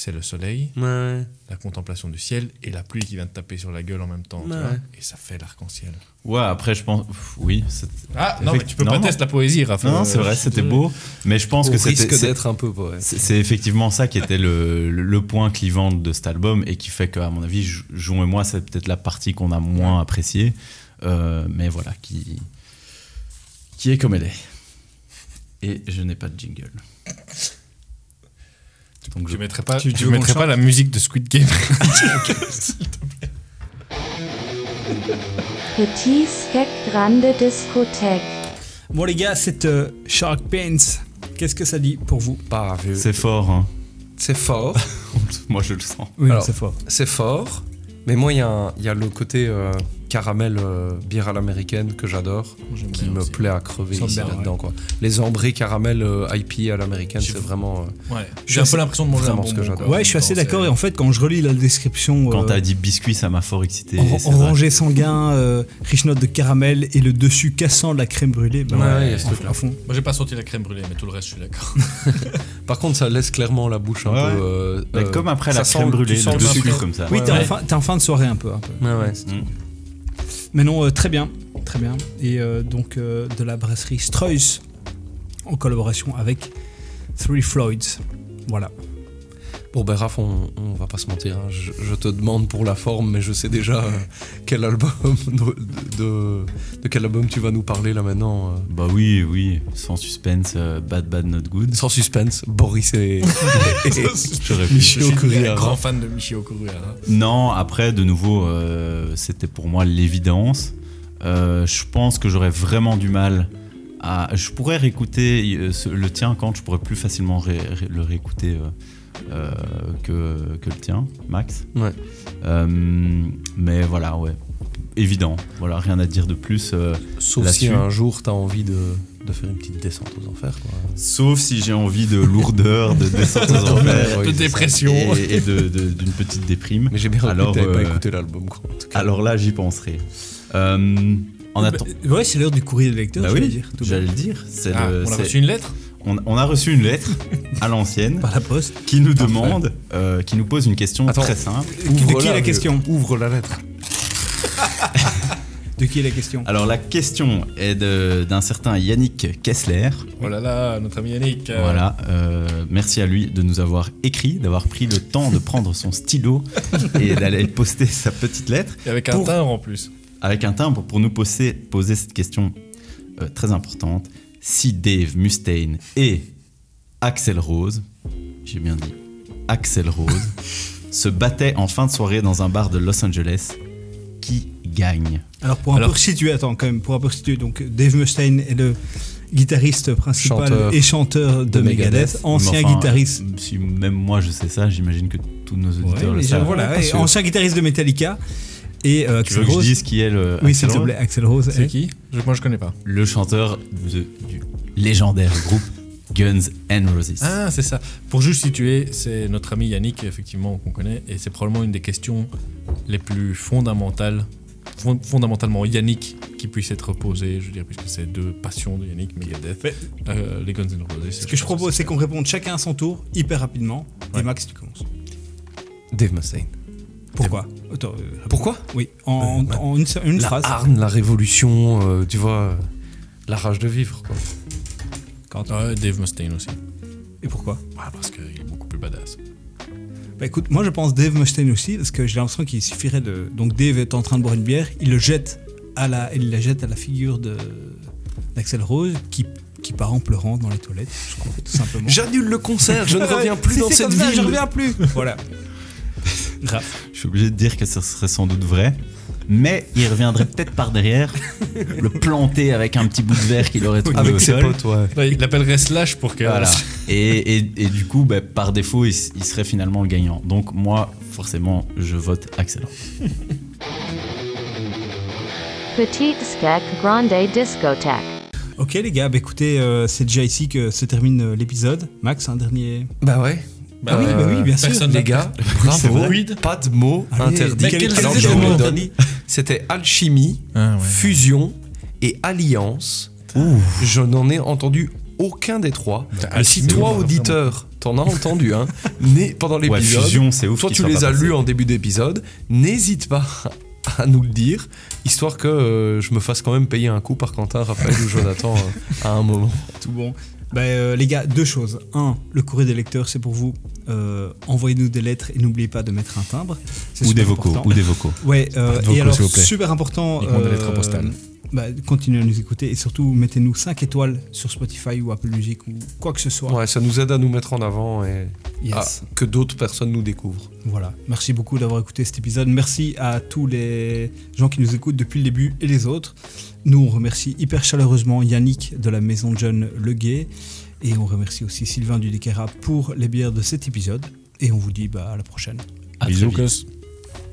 c'est le soleil, Ouais. la contemplation du ciel et la pluie qui vient te taper sur la gueule en même temps, tu Ouais. vois, et ça fait l'arc-en-ciel. Ouais, après, je pense. pff, Oui. c'est- Ah non, mais tu peux Non, pas non. tester la poésie, Raphaël. Non, c'est vrai, c'était beau. Mais je pense Au que c'était. risque c'est- d'être un peu poète. C'est effectivement ça qui était le, le- point clivant de cet album et qui fait qu'à mon avis, Jon et moi, c'est peut-être la partie qu'on a moins appréciée. Euh, mais voilà, qui, qui est comme elle est. Et je n'ai pas de jingle. Donc Tu je- mettrais pas, Tu- tu, qu'on mettrais pas la musique de Squid Game. Petit Skek Grande Discothèque. Bon les gars, cette euh, Shark Pants, qu'est-ce que ça dit pour vous? Pas vu. C'est fort, hein. C'est fort. moi je le sens. Oui, c'est fort. C'est fort. Mais moi, il y, a un- il y a le côté euh, caramel euh, bière à l'américaine que j'adore, J'aime qui me aussi. plaît à crever Sans ici bière, là-dedans. Quoi. Les ambrés caramel euh, IPA à l'américaine, J'ai- c'est vraiment. euh, Ouais. J'ai un peu l'impression de manger un vraiment ce que bonbon, j'adore. Ouais, je suis assez d'accord. c'est- Et en fait, quand je relis la description, Quand euh, t'as dit biscuit, ça m'a fort excité. orangé sanguin, euh, riche note de caramel et le dessus cassant de la crème brûlée, bah Ouais, ouais, ouais, il y a ce à- fond. Moi, j'ai pas sorti la crème brûlée, mais tout le reste, je suis d'accord. Par contre, ça laisse clairement la bouche un peu. Bah, comme après la crème brûlée, le dessus comme ça. Oui, t'es en, fin- de soirée un peu. un peu. Ouais, ouais. Mais non, euh, très bien, très bien. Et euh, donc euh, de la brasserie Streuss en collaboration avec Three Floyds. Voilà. Bon, ben Raph, on, on va pas se mentir. hein. Je, je te demande pour la forme, mais je sais déjà euh, quel album de, de, de quel album tu vas nous parler là maintenant. euh. Bah oui, oui, sans suspense, euh, bad, bad, not good. Sans suspense, Boris et, et pu. Michio Je suis un Kurihara. grand fan de Michio Kurihara. Non, après, de nouveau, euh, c'était pour moi l'évidence. Euh, je pense que j'aurais vraiment du mal à. Je pourrais réécouter le tien quand je pourrais plus facilement ré- ré- le réécouter euh, que, que le tien, Max. Ouais. Euh, mais voilà, ouais. Évident. Voilà, rien à dire de plus. euh, Sauf si un jour t'as envie de, de faire une petite descente aux enfers. Quoi. Sauf si j'ai envie de lourdeur, de descente aux enfers. De dépression. Et, et de- de- d'une petite déprime. Mais j'ai bien Alors, que t'avais euh, pas écouté l'album. quoi, en tout cas. Alors là, j'y penserai. Euh, en attendant. Bah, ouais, c'est l'heure du courrier des lecteurs, Bah je oui, vais dire. tout j'allais le dire. C'est Ah, le- on a reçu une lettre on, on a reçu une lettre à l'ancienne Par la poste. qui nous demande, euh, qui nous pose une question Attends. très simple. de qui est la question Ouvre la lettre. De qui est la question Alors la question est de- d'un certain Yannick Kessler. Oh là là, notre ami Yannick. euh, Voilà, euh, merci à lui de nous avoir écrit, d'avoir pris le temps de prendre son stylo et d'aller poster sa petite lettre Et avec un Pour- timbre en plus. avec un timbre pour nous poser, poser cette question euh, très importante. Si Dave Mustaine et Axel Rose, j'ai bien dit Axel Rose, se battaient en fin de soirée dans un bar de Los Angeles, qui gagne Alors pour un Alors- peu situer, attends quand même, pour un peu situer, donc Dave Mustaine est le guitariste principal Chanteur et chanteur de, de Megadeth, Megadeth. ancien enfin, guitariste. Si même moi je sais ça, j'imagine que tous nos auditeurs Ouais, le savent. voilà, sûr. ancien guitariste de Metallica et euh, Tu veux Axel que je Rose. dise qui est le oui, s'il te plaît, Axel Rose. C'est est- qui Je- Moi, je connais pas. Le chanteur de- du légendaire groupe Guns N' Roses. Ah, c'est ça. Pour juste situer, c'est notre ami Yannick, effectivement, qu'on connaît, et c'est probablement une des questions les plus fondamentales, fond- fondamentalement Yannick, qui puisse être posée, je veux dire, puisque c'est deux passions de Yannick, Megadeth, euh, les Guns N' Roses. Ce que je propose, c'est qu'on réponde chacun à son tour, hyper rapidement. Ouais. Et Max, tu commences. Dave Mustaine. Pourquoi Attends, euh, Pourquoi Oui, en, en- en une, une La phrase. hargne, la révolution, euh, tu vois, euh, la rage de vivre. Quoi. Ouais, Dave Mustaine aussi. Et pourquoi Ouais, parce qu'il est beaucoup plus badass. Bah écoute, moi je pense Dave Mustaine aussi, parce que j'ai l'impression qu'il suffirait de. Donc Dave est en train de boire une bière, il le jette à la, il la jette à la figure de d'Axel Rose, qui, qui part en pleurant dans les toilettes, je crois, tout simplement. J'annule le concert, je ne reviens plus Si dans cette comme ça, ville. je reviens plus. voilà. Grave. Je suis obligé de dire que ce serait sans doute vrai. Mais il reviendrait peut-être par derrière, le planter avec un petit bout de verre qu'il aurait trouvé au Avec ses sol. potes, ouais. Ouais, il l'appellerait Slash pour que. Voilà. Et, et- et du coup, bah, par défaut, il serait finalement le gagnant. Donc moi, forcément, je vote Axel. Petite Skek Grande Discothèque. Ok les gars, bah écoutez, euh, c'est déjà ici que se termine euh, l'épisode. Max, un dernier. Bah ouais. Bah oui, bah oui, bien sûr. personne Les gars, C'est bravo. vrai. Pas de mots Allez, interdits. Alors je vous donne. C'était alchimie, Ah, ouais. fusion et alliance. Je n'en ai entendu aucun des trois. Mais si toi, auditeur, t'en as entendu un, né pendant Ouais, l'épisode, fusion, c'est ouf. toi tu les as lus en début d'épisode, n'hésite pas à nous le dire, histoire que euh, je me fasse quand même payer un coup par Quentin, Raphaël ou Jonathan euh, à un moment. Tout bon. Bah, euh, les gars, deux choses. Un, le courrier des lecteurs, c'est pour vous. Euh, Envoyez-nous des lettres et n'oubliez pas de mettre un timbre. Ou des vocaux. important. Ou des vocaux. Ouais, euh, de et vocaux, alors, s'il vous plaît. super important. euh, des lettres postales. bah, continuez à nous écouter et surtout mettez-nous 5 étoiles sur Spotify ou Apple Music ou quoi que ce soit. Ouais, ça nous aide à nous mettre en avant et Yes. à que d'autres personnes nous découvrent. Voilà. Merci beaucoup d'avoir écouté cet épisode. Merci à tous les gens qui nous écoutent depuis le début et les autres. Nous, on remercie hyper chaleureusement Yannick de la maison de jeunes Le Guet. Et on remercie aussi Sylvain Dudekera pour les bières de cet épisode. Et on vous dit bah, à la prochaine. À Bisous.